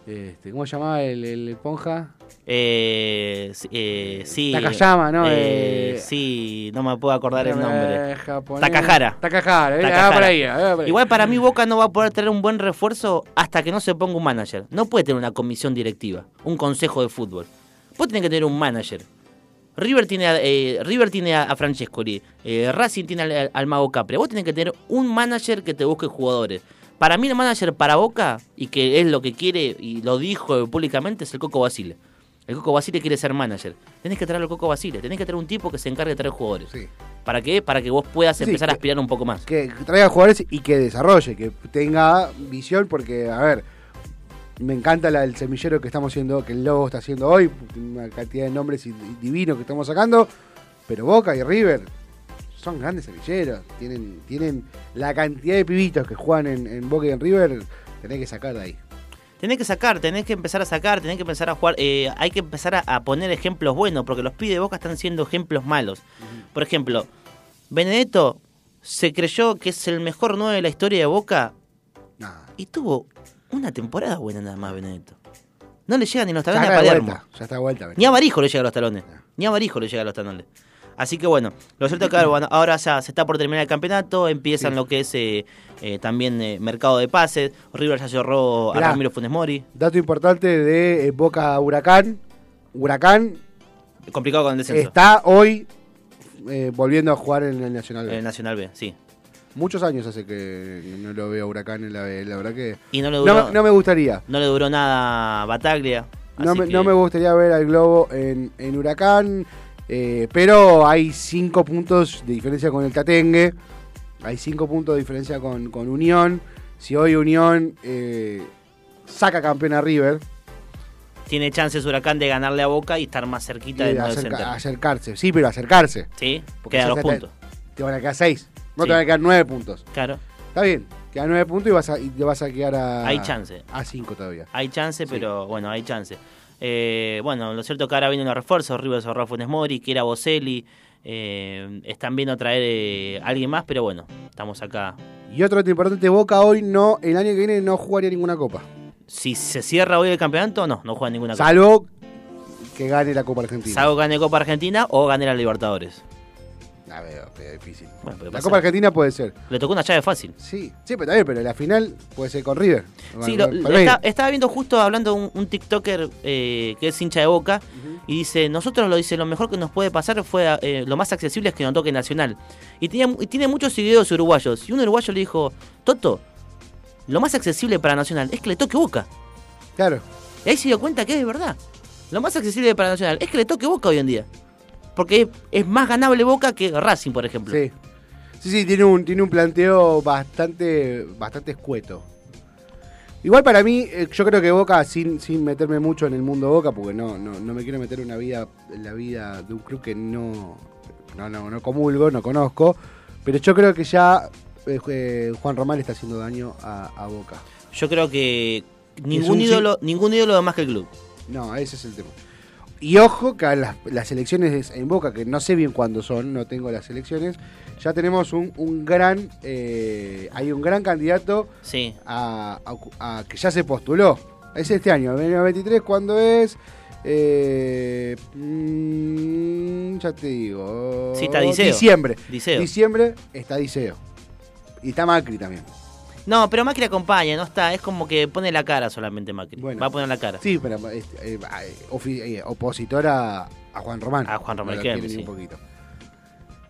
Este, ¿Cómo se llamaba el, el Ponja? Eh, sí, eh, sí. Takayama, ¿no? Eh, Eh, sí, no me puedo acordar el nombre. Japonés. Takahara. Takahara, eh, Takahara. ah, por ahí, ah, por ahí. Igual para mí Boca no va a poder tener un buen refuerzo hasta que no se ponga un manager. No puede tener una comisión directiva, un consejo de fútbol. Vos tenés que tener un manager. River tiene a, eh, River tiene a, Francescoli, eh, Racing tiene al, al Mago Capri. Vos tenés que tener un manager que te busque jugadores. Para mí el manager para Boca, y que es lo que quiere, y lo dijo públicamente, es el Coco Basile. El Coco Basile quiere ser manager. Tenés que traer al Coco Basile, tenés que tener un tipo que se encargue de traer jugadores. Sí. ¿Para qué? Para que vos puedas Sí, empezar a aspirar un poco más. Que traiga jugadores y que desarrolle, que tenga visión, porque, a ver, me encanta la, el semillero que estamos haciendo, que el Lobo está haciendo hoy, una cantidad de nombres divinos que estamos sacando, pero Boca y River son grandes semilleros, tienen, tienen la cantidad de pibitos que juegan en, en Boca y en River, tenés que sacar de ahí. Tenés que sacar, tenés que empezar a sacar, tenés que empezar a jugar. eh, hay que empezar a, a poner ejemplos buenos, porque los pibes de Boca están siendo ejemplos malos. Por ejemplo, Benedetto se creyó que es el mejor 9 de la historia de Boca Nah. y tuvo una temporada buena nada más, Benedetto. No le llega ni los Ya talones a está de Palermo. vuelta, ya está vuelta. Ni a Barijo le llega a los talones. Ni a Barijo le llega a los talones. Así que bueno, lo cierto es que ahora ya se está por terminar el campeonato, empiezan Sí. lo que es eh, eh, también eh, mercado de pases. River ya cerró a Mirá. Ramiro Funes Mori. Dato importante de Boca Huracán. Huracán Complicado con el descenso. está hoy volviendo a jugar en el Nacional B. En el Nacional B, sí. Muchos años hace que no lo veo a Huracán en la B. La verdad que Y no le no, duró, me- no me gustaría. no le duró nada a Bataglia. No me, que- no me gustaría ver al Globo en, en Huracán. Eh, pero hay cinco puntos de diferencia con el Tatengue. Hay cinco puntos de diferencia con, con Unión. Si hoy Unión eh, saca campeón a River, Tiene chances Huracán de ganarle a Boca y estar más cerquita no acerca- acercarse. Sí, pero acercarse. Sí, Porque queda ya dos está- puntos. Te van a quedar seis. No Sí. te van a quedar nueve puntos. Claro, Está bien. Quedan nueve puntos y, vas a, y te vas a quedar a. Hay chance. A cinco todavía. hay chance, Sí. pero bueno, hay chance. Eh, bueno, lo cierto es que ahora vienen los refuerzos. River cerró a Funes Mori, que era Boselli. Eh, están viendo traer eh, a alguien más, pero bueno, estamos acá. Y otro dato importante: Boca hoy no, el año que viene no jugaría ninguna copa. Si se cierra hoy el campeonato, no, no juega ninguna copa. Salvo que gane la Copa Argentina. Salvo gane Copa Argentina o gane la Libertadores. La veo, pero difícil. Bueno, pero la pasa- Copa Argentina puede ser. Le tocó una llave fácil. Sí, sí, pero también, pero la final puede ser con River. Sí, lo- con lo Palmeiras. está- estaba viendo justo hablando un, un TikToker eh, que es hincha de boca y dice, nosotros lo dice, lo mejor que nos puede pasar fue eh, lo más accesible es que nos toque Nacional. Y, tenía, y tiene muchos seguidores uruguayos. Y un uruguayo le dijo, Toto, lo más accesible para Nacional es que le toque Boca. Claro. Y ahí se dio cuenta que es verdad. Lo más accesible para Nacional es que le toque Boca hoy en día. Porque es, más ganable Boca que Racing, por ejemplo. Sí. Sí, sí, tiene un, tiene un planteo bastante, bastante escueto. Igual para mí, eh, yo creo que Boca, sin, sin meterme mucho en el mundo Boca, porque no, no, no me quiero meter en una vida, en la vida de un club que no, no, no, no comulgo, no conozco, pero yo creo que ya eh, eh, Juan Román está haciendo daño a, a Boca. Yo creo que ningún un ídolo, ningún ídolo más que el club. No, ese es el tema. Y ojo que a las, las elecciones en Boca, que no sé bien cuándo son, no tengo las elecciones, ya tenemos un, un gran, eh, hay un gran candidato Sí. a, a- a- que ya se postuló. Es este año, el 2023, ¿cuándo es? Eh, mm, ya te digo. Sí, está Diceo. Diciembre. Diceo. Diciembre está Diceo. Y está Macri también. No, pero Macri acompaña, no está, es como que pone la cara solamente Macri. Bueno. Va a poner la cara. Sí, pero este, eh, eh, eh, opositor a, a Juan Román. A Juan Román ni sí. un poquito.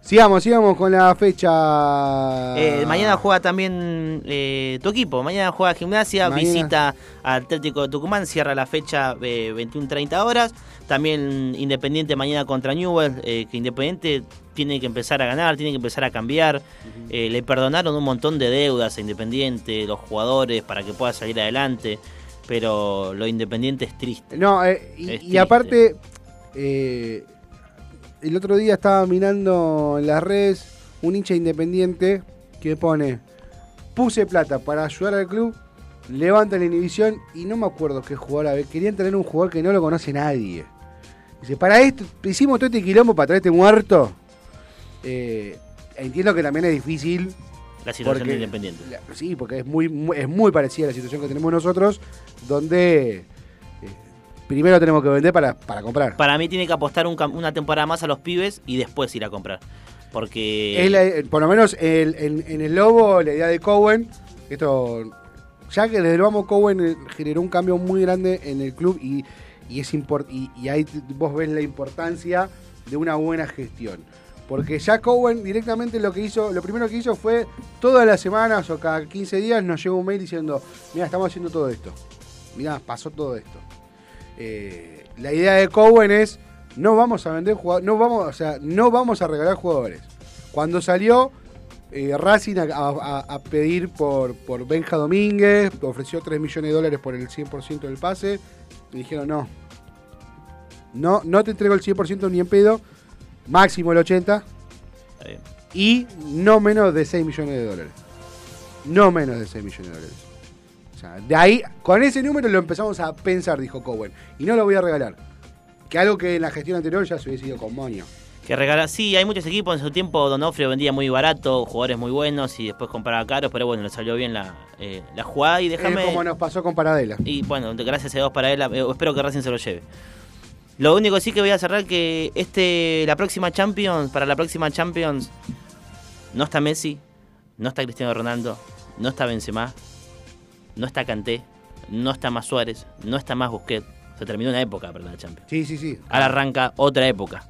Sigamos, sigamos con la fecha. Eh, mañana juega también eh, tu equipo. Mañana juega Gimnasia, Mañana. visita al Atlético de Tucumán, cierra la fecha eh, 21-30 horas. También Independiente mañana contra Newell, que Independiente tiene que empezar a ganar, tiene que empezar a cambiar. Eh, le perdonaron un montón de deudas a Independiente, los jugadores, para que pueda salir adelante. Pero lo Independiente es triste. No, eh, y, aparte, eh, el otro día estaba mirando en las redes un hincha independiente que pone: Puse plata para ayudar al club, levanta la inhibición y no me acuerdo qué jugador. Querían tener un jugador que no lo conoce nadie. Dice: Para esto, hicimos todo este quilombo para traer este muerto. Eh, entiendo que también es difícil La situación porque- de Independiente. la- sí, porque es muy, muy- es muy parecida a la situación que tenemos nosotros, donde eh, primero tenemos que vender para, para comprar. Para mí tiene que apostar un una temporada más a los pibes y después ir a comprar. Porque... Es la- eh, por lo menos el- en, en el Lobo, la idea de Cowen, esto, ya que desde el vamos Cowen generó un cambio muy grande en el club y, y es import- y, y ahí vos ves la importancia de una buena gestión. Porque ya Cowen directamente lo que hizo, lo primero que hizo fue todas las semanas o cada 15 días nos llega un mail diciendo, mira, estamos haciendo todo esto. Mira, pasó todo esto. Eh, la idea de Cowen es no vamos a vender jugadores, no vamos, o sea, no vamos a regalar jugadores. Cuando salió eh, Racing a pedir por, por Benja Domínguez, ofreció 3 millones de dólares por el 100% del pase, y dijeron no. No, no te entrego el 100% ni en pedo, máximo el 80% Está bien. y no menos de 6 millones de dólares. No menos de 6 millones de dólares. O sea, de ahí, con ese número lo empezamos a pensar, dijo Cowen. Y no lo voy a regalar. Que algo que en la gestión anterior ya se hubiese ido con moño. Que regala, sí, hay muchos equipos en su tiempo. Donofrio vendía muy barato, jugadores muy buenos y después compraba caros, pero bueno, le salió bien la, eh, la jugada y déjame. Es como nos pasó con Paradela. Y bueno, gracias a Dios para él, eh, espero que Racing se lo lleve. Lo único sí que voy a cerrar que este la próxima Champions, para la próxima Champions no está Messi, no está Cristiano Ronaldo, no está Benzema, no está Kanté, no está más Suárez, no está más Busquets. Se terminó una época para la Champions. Sí, sí, sí. Ahora arranca otra época.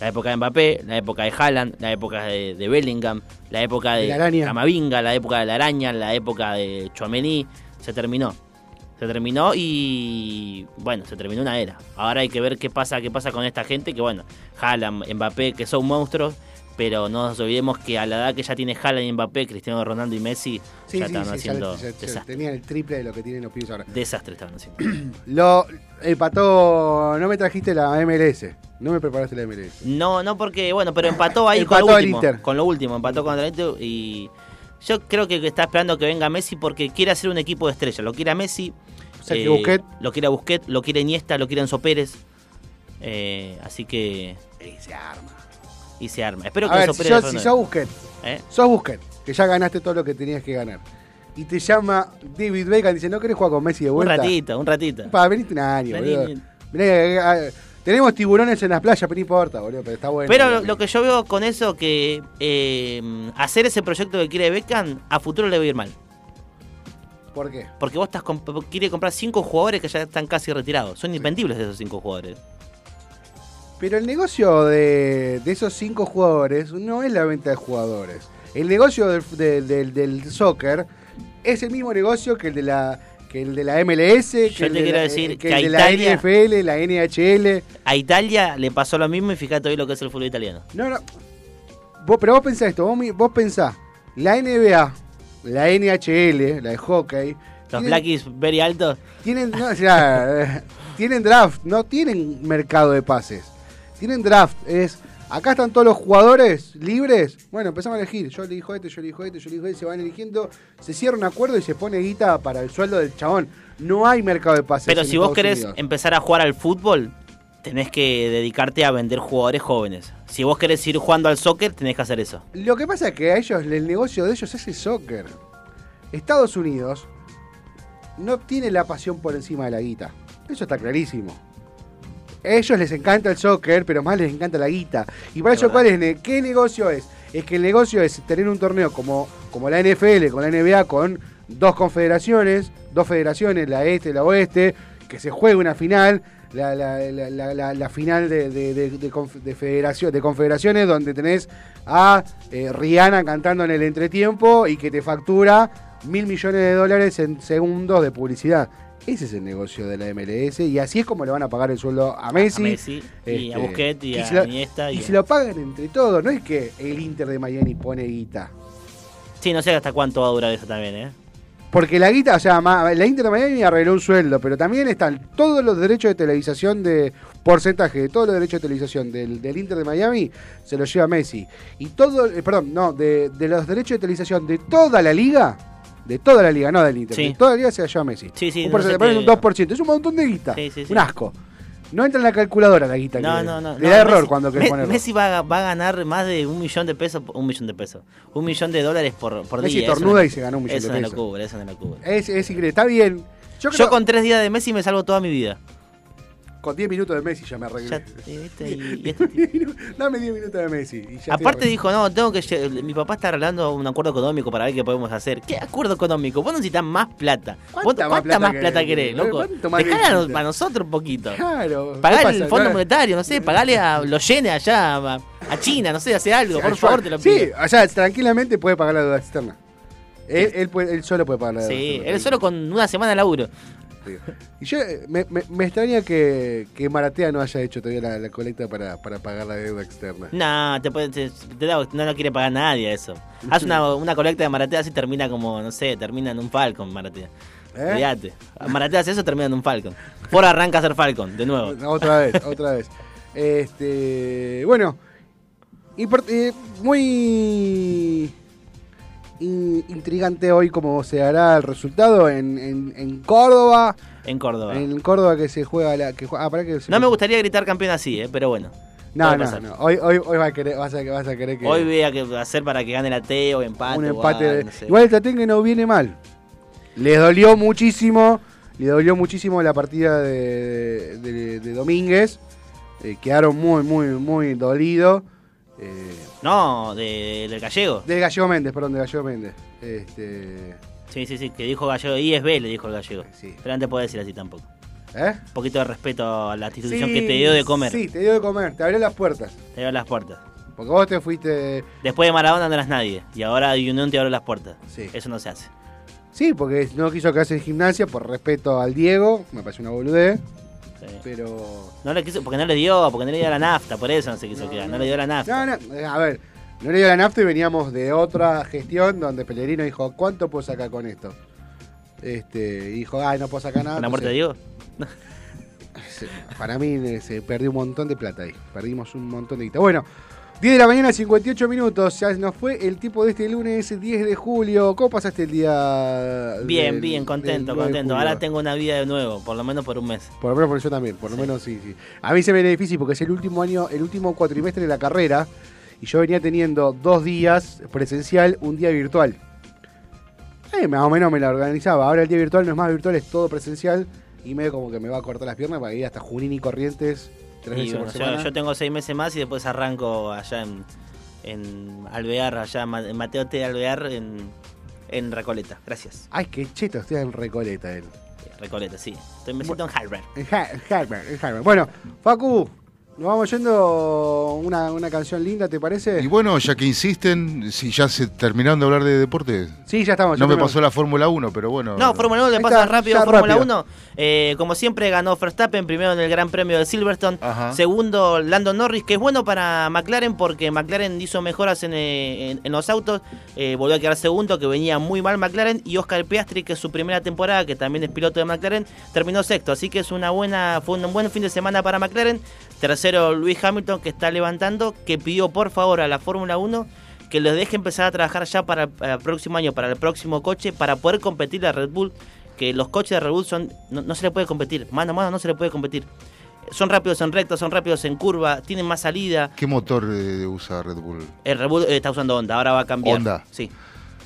La época de Mbappé, la época de Haaland, la época de, de Bellingham, la época de De la. Camavinga, la época de la araña, la época de Chouameni. Se terminó. Se terminó y bueno, se terminó una era. Ahora hay que ver qué pasa, qué pasa con esta gente, que bueno, Haaland, Mbappé, que son monstruos, pero no nos olvidemos que a la edad que ya tiene Haaland y Mbappé, Cristiano Ronaldo y Messi, Sí, ya sí, están sí, haciendo ya- ya tenían el triple de lo que tienen los pibes ahora. Desastre estaban haciendo. Lo empató, no me trajiste la MLS. No me preparaste la MLS. No, no porque, bueno, pero empató ahí Empató con lo último. Inter. Con lo último, empató con el Inter y yo creo que está esperando que venga Messi porque quiere hacer un equipo de estrella. Lo quiere a Messi, eh, Sergio Busquets. lo quiere a Busquets, lo quiere Iniesta, lo quiere Enzo Pérez. Eh, así que Y se arma. y se arma. Espero que ver, Enzo si, Pérez sos, si sos Busquets, ¿Eh? sos Busquets, que ya ganaste todo lo que tenías que ganar. Y te llama David Beckham y dice, ¿no querés jugar con Messi de Un vuelta? ratito, un ratito. Para venirte un año, Vení, boludo. Mirá, eh, eh, Tenemos tiburones en las playas, pero no importa, boludo, pero está bueno. Pero lo, lo que yo veo con eso, que eh, hacer ese proyecto que quiere Beckham, a futuro le va a ir mal. ¿Por qué? Porque vos estás comp- quiere comprar cinco jugadores que ya están casi retirados. Son invendibles esos cinco jugadores. Pero el negocio de, de esos cinco jugadores no es la venta de jugadores. El negocio del, del- del- del soccer es el mismo negocio que el de la que el de la MLS, que Yo el te de quiero la, decir que que a el de la Italia- NFL, la NHL. A Italia le pasó lo mismo y fíjate hoy lo que es el fútbol italiano. No, no. Vos, pero vos pensás esto, vos, vos pensás, la NBA, la NHL, la de hockey, Los Blackies very altos. Tienen, no, o sea, eh, tienen draft, no tienen mercado de pases. Tienen draft. Es, acá están todos los jugadores libres. Bueno, empezamos a elegir. Yo elijo este, yo elijo este, yo elijo este. Se van eligiendo. Se cierra un acuerdo y se pone guita para el sueldo del chabón. No hay mercado de pases. Pero si vos querés Unidos. empezar a jugar al fútbol, tenés que dedicarte a vender jugadores jóvenes. Si vos querés ir jugando al soccer, tenés que hacer eso. Lo que pasa es que a ellos, el negocio de ellos es el soccer. Estados Unidos no tiene la pasión por encima de la guita. Eso está clarísimo. A ellos les encanta el soccer, pero más les encanta la guita. Y para ellos. ¿cuál es? ¿Qué negocio es? Es que el negocio es tener un torneo como, como la NFL, con la NBA, con dos confederaciones, dos federaciones, la este y la oeste, que se juegue una final, la, la- la- la- la- la final de, de- de federación, de confederaciones, donde tenés a eh, Rihanna cantando en el entretiempo y que te factura mil millones de dólares en segundos de publicidad. Ese es el negocio de la MLS y así es como le van a pagar el sueldo a Messi. A Messi y a este, Busquets y a lo- Iniesta. Y, y se lo pagan entre todos, no es que el Inter de Miami pone guita. Sí, no sé hasta cuánto va a durar eso también, ¿eh? Porque la guita, o sea, la Inter de Miami arregló un sueldo, pero también están todos los derechos de televisación de porcentaje de todos los derechos de televisación del, del Inter de Miami se los lleva Messi. Y todo, eh, perdón, no, de, de los derechos de televisación de toda la liga, de toda la liga, no del Inter, Sí. de toda la liga se la lleva Messi. Sí, sí, un no porcentaje, un 2%, es un montón de guita. Sí, sí, sí. Un asco. No entra en la calculadora la guita. No, que- no, no. Le no, da error Messi- cuando querés ponerlo. Messi va, a- va a ganar más de un millón de pesos. Un millón de pesos. Un millón de dólares por, por Messi día. Eso tornuda no- y se ganó un millón eso de no pesos. lo cubre, eso no lo cubre. Es, es increíble, está bien. Yo, Yo con tres días de Messi me salvo toda mi vida. Con 10 minutos de Messi ya me arreglé. Ya, y, ¿viste? Y- y este- Dame 10 minutos de Messi. y ya Aparte dijo, no, tengo que... Mi papá está arreglando un acuerdo económico para ver qué podemos hacer. ¿Qué acuerdo económico? Vos necesitas más plata. ¿Vos ¿Cuánta más ¿Cuánta plata plata querés, loco? ¿Cuánto más Dejala para nosotros un poquito. Claro. ¿qué el? Fondo No, Monetario, no sé, pagale a los yenes allá, a, a China, no sé, hace algo, por favor, te lo pido. Sí, sea, tranquilamente puede pagar la deuda externa. Él, él, puede- él solo puede pagar la deuda Sí, él solo con una semana de laburo. Y yo eh, me, me, me extraña que, que Maratea no haya hecho todavía la, la colecta para, para pagar la deuda externa. No, te puede- te- te da- no lo quiere pagar nadie eso. Haz una, una colecta de Maratea así termina como, no sé, termina en un Falcon, Maratea. ¿Eh? Maratea hace eso, termina en un Falcon. Por arranca a ser Falcon, de nuevo. Otra vez, otra vez. Este, bueno, eh, muy in- intrigante hoy cómo se hará el resultado en, en, en Córdoba. En Córdoba. En Córdoba que se juega la. Que juega, ah, pará que se- No me gustaría gritar campeón así, eh, pero bueno. No, no, no. Hoy, hoy, hoy vas, a querer, vas, a, vas a querer que. Hoy voy a hacer para que gane el ateo, empate. un o empate. algo, de- no sé. Igual el Tatengue no viene mal. Les dolió muchísimo. Le dolió muchísimo la partida de, de, de Domínguez. Eh, quedaron muy, muy, muy dolidos. Eh, No, de- del gallego. de Gallego Méndez, perdón, de Gallego Méndez. Este, Sí, sí, sí, que dijo gallego. ISB le dijo el gallego. Sí. Pero no te puedo decir así tampoco. ¿Eh? Un poquito de respeto a la institución Sí, que te dio de comer. Sí, te dio de comer, te abrió las puertas. Te dio las puertas. Porque vos te fuiste. Después de Maradona no eras nadie. Y ahora Unión te abrió las puertas. Sí. Eso no se hace. Sí, porque no quiso quedarse en gimnasia por respeto al Diego. Me parece una boludez. Sí. Pero. No le quiso, porque no le dio, porque no le dio la nafta, por eso no se quiso quedar. No le dio la nafta. No, no, eh, a ver, no le dio la nafta y veníamos de otra gestión donde Pellerino dijo, ¿cuánto puedo sacar con esto? Este, y dijo, ay, no puedo sacar nada. Con la muerte de Diego. Para mí eh, se perdió un montón de plata ahí. Perdimos un montón de guita. Bueno, 10 de la mañana, 58 minutos. Ya nos fue el tipo de este lunes, 10 de julio. ¿Cómo pasaste el día? Bien, del- bien, contento, 9 de contento. Ahora tengo una vida de nuevo, por lo menos por un mes. Por lo menos por eso también, por lo menos sí, sí. A mí se me difícil porque es el último año, el último cuatrimestre de la carrera y yo venía teniendo dos días presencial, un día virtual. Eh, más o menos me la organizaba. Ahora el día virtual no es más virtual, es todo presencial y medio como que me va a cortar las piernas para ir hasta Junín y Corrientes tres Y veces bueno, por yo, semana. yo tengo seis meses más y después arranco allá en, en Alvear, allá en Ma- en Mateo T. Alvear, en, en Recoleta. Gracias. Ay, qué cheto, estoy en Recoleta él. Recoleta, sí. Estoy, me siento en Harvard. En Ha- en Harvard, en Harvard. Bueno, Facu, nos vamos yendo una, una canción linda, ¿te parece? Y bueno, ya que insisten, si ya se terminaron de hablar de deporte, Sí, ya estamos. ya no me pasó la Fórmula 1, pero bueno. No, Fórmula 1 le pasa está, rápido ya Fórmula rápido. 1. Eh, como siempre ganó Verstappen, primero en el Gran Premio de Silverstone. Ajá. Segundo, Lando Norris, que es bueno para McLaren porque McLaren hizo mejoras en, eh, en- en los autos. Eh, volvió a quedar segundo, que venía muy mal McLaren. Y Oscar Piastri, que es su primera temporada, que también es piloto de McLaren, terminó sexto. Así que es una buena, fue un buen fin de semana para McLaren. Tercero, Luis Hamilton, que está levantando, que pidió por favor a la Fórmula 1 que los deje empezar a trabajar ya para el, próximo año, para el próximo coche, para poder competir a Red Bull. Que los coches de Red Bull son no, no se le puede competir, mano a mano no se le puede competir. Son rápidos en recta, son rápidos en curva, tienen más salida. ¿Qué motor eh, usa Red Bull? El Red Bull eh, está usando Honda, ahora va a cambiar. Honda. Sí.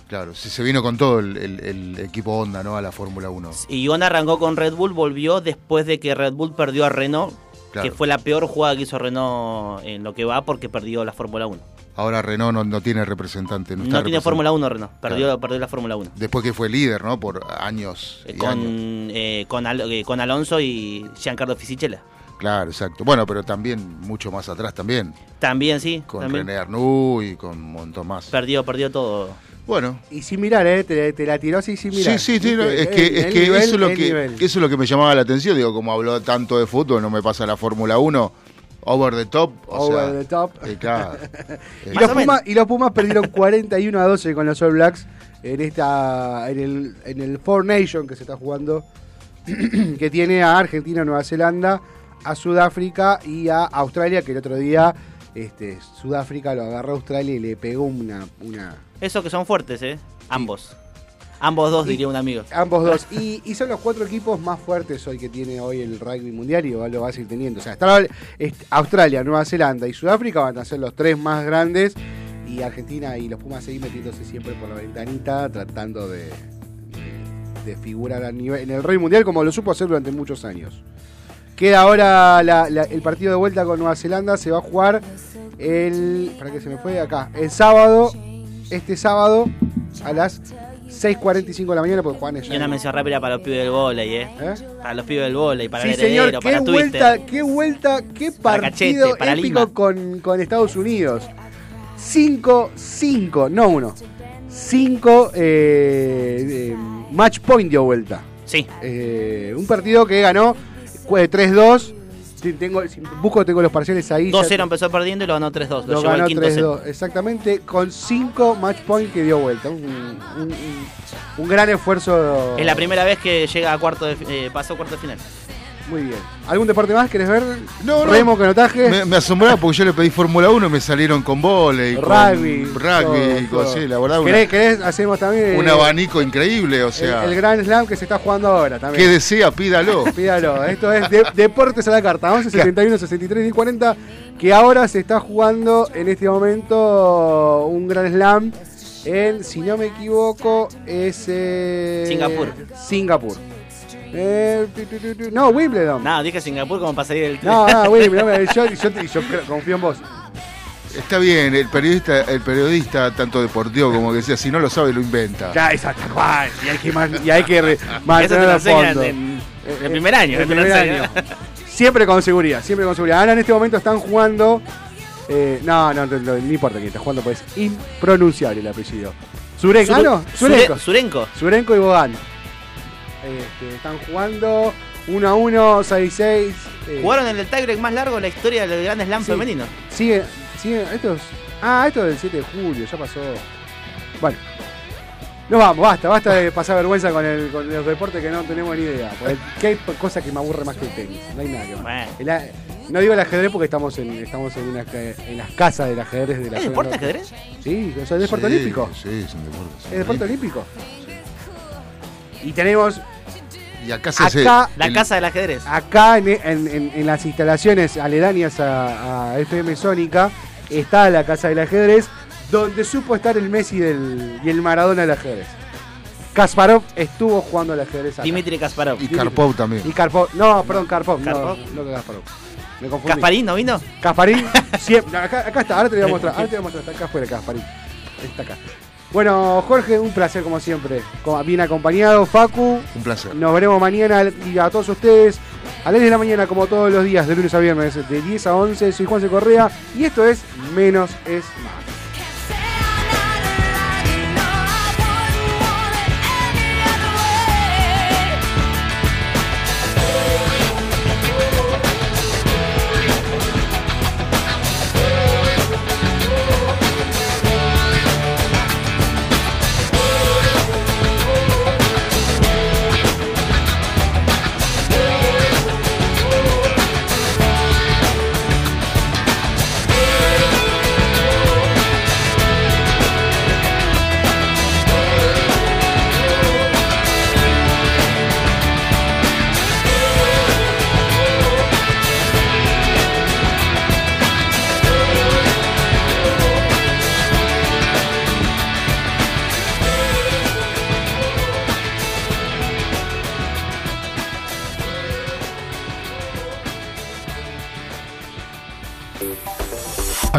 Claro, si se vino con todo el, el- el equipo Honda, ¿no? A la Fórmula 1. Y Honda arrancó con Red Bull, volvió después de que Red Bull perdió a Renault, Claro. que fue la peor jugada que hizo Renault en lo que va porque perdió la Fórmula 1. Ahora Renault no, no tiene representante. No, No, tiene. Fórmula 1 Renault, perdió, Claro. perdió la Fórmula 1. Después que fue líder, ¿no? Por años. Eh, y con, años. eh, con, Al- eh, con Alonso y Giancarlo Fisichella. Claro, exacto. Bueno, pero también mucho más atrás también. También, sí. Con también. René Arnoux y con un montón más. Perdió, perdió todo. Bueno, Y sin mirar, ¿eh? Te, te la tiró así sin mirar. Sí, sí, sí, es que, El- es que nivel, eso, es lo que nivel. eso es lo que me llamaba la atención. Digo, como habló tanto de fútbol, no me pasa la Fórmula 1, over the top. O Over sea, the top. eh, claro. Y Eh, los, Pumas, y los Pumas perdieron 41 a 12 con los All Blacks en esta en el, en el Four Nation que se está jugando, que tiene a Argentina, Nueva Zelanda, a Sudáfrica y a Australia, que el otro día este, Sudáfrica lo agarró a Australia y le pegó una... una Eso que son fuertes, ¿eh? Ambos. Ambos dos, Y- diría un amigo. ambos dos. Y, y son los cuatro equipos más fuertes hoy que tiene hoy el rugby mundial y lo va a seguir teniendo. O sea, Australia, Nueva Zelanda y Sudáfrica van a ser los tres más grandes. Y Argentina y los Pumas seguir metiéndose siempre por la ventanita, tratando de, de, de figurar a nivel, en el rugby mundial como lo supo hacer durante muchos años. Queda ahora la- la- el partido de vuelta con Nueva Zelanda. Se va a jugar el. ¿Para qué se me fue? Acá. El sábado. Este sábado a las 6.45 de la mañana. Porque Juan es Y una mención rápida para los pibes del volei, ¿eh? ¿Eh? Para los pibes del volei, para Sí, el señor, qué para Twitter. vuelta, qué vuelta, qué Para partido Cachete, para épico con, con Estados Unidos. 5, 5, no uno. 5 match point dio vuelta. Sí. Eh, un partido que ganó fue 3-2. Sí, Tengo, si busco, tengo los parciales ahí. 2-0 ya- empezó perdiendo y lo ganó 3-2. Lo, Lo ganó quinto set. 3-2, exactamente, con 5 match point que dio vuelta. Un, un- un- un gran esfuerzo. Es la primera vez que llega a cuarto de, eh, pasó cuarto de final. Muy bien. ¿Algún deporte más querés ver? No, no. Remo, canotaje. me, me asombraba porque yo le pedí Fórmula 1 y me salieron con volei, con Rugby. rugby, todo, con- todo. sí, la verdad, una- ¿Querés, querés? Hacemos también. un eh, abanico increíble, o sea, el, el Grand Slam que se está jugando ahora también. que desea, pídalo. Pídalo, esto es de- Deportes a la carta, 11 71 63 y 40, que ahora se está jugando en este momento un Grand Slam en, si no me equivoco, es eh, Singapur. Singapur. Eh, no, Wimbledon. Nada, dije Singapur como para salir del No, no, Wimbledon. Yo, yo, yo, yo creo- confío en vos. Está bien, el periodista, el periodista tanto deportivo como que sea, si no lo sabe lo inventa. Ya, exacto, Juan. Y hay que, man- y hay que a fondo. en, en el primer año. En el primer año. Siempre con seguridad, siempre con seguridad. Ahora en este momento están jugando. eh, no, no, no, no, no importa quién está jugando, pues es impronunciable el apellido. Surenko. Ah, no, Sure- Surenko. Surenko. Surenko y Bogan. Este, están jugando 1 a 1, 6 6. eh, Jugaron en el tiebreak más largo de la historia del Grand Slam Sí. femenino. Sigue, sigue. Esto es, ah, esto es del 7 de julio, ya pasó. Bueno. Nos vamos, basta, basta de pasar vergüenza con el, con el deporte que no tenemos ni idea. Porque que hay cosas que me aburre más que el tenis. No hay nada que más. El no digo el ajedrez porque estamos en, estamos en, una, en las casas del ajedrez de la ¿Es zona deporte norte. ajedrez? Sí, es el deporte Sí, olímpico. Sí, es un deporte. sí. Es deporte olímpico. Y tenemos Y acá se hace acá, La el- casa del ajedrez. acá en, en- en- en las instalaciones aledañas a, a FM Sónica está la casa del ajedrez donde supo estar el Messi del, y el Maradona del ajedrez. Kasparov estuvo jugando al ajedrez acá. Dimitri Kasparov. Y Karpov también. Y Karpov, no, perdón, Karpov, Karpov. no, no que Kasparov. Me confundí. ¿Gasparín no vino? Casparín, siempre. Acá, acá está, ahora te lo voy a mostrar. Ahora te voy a mostrar. Está acá afuera, Casparín. Está acá. Bueno, Jorge, un placer como siempre. Bien acompañado, Facu. Un placer. Nos veremos mañana y a todos ustedes a las 10 de la mañana, como todos los días, de lunes a viernes, de 10 a 11. Soy Juan C. Correa y esto es Menos es Más.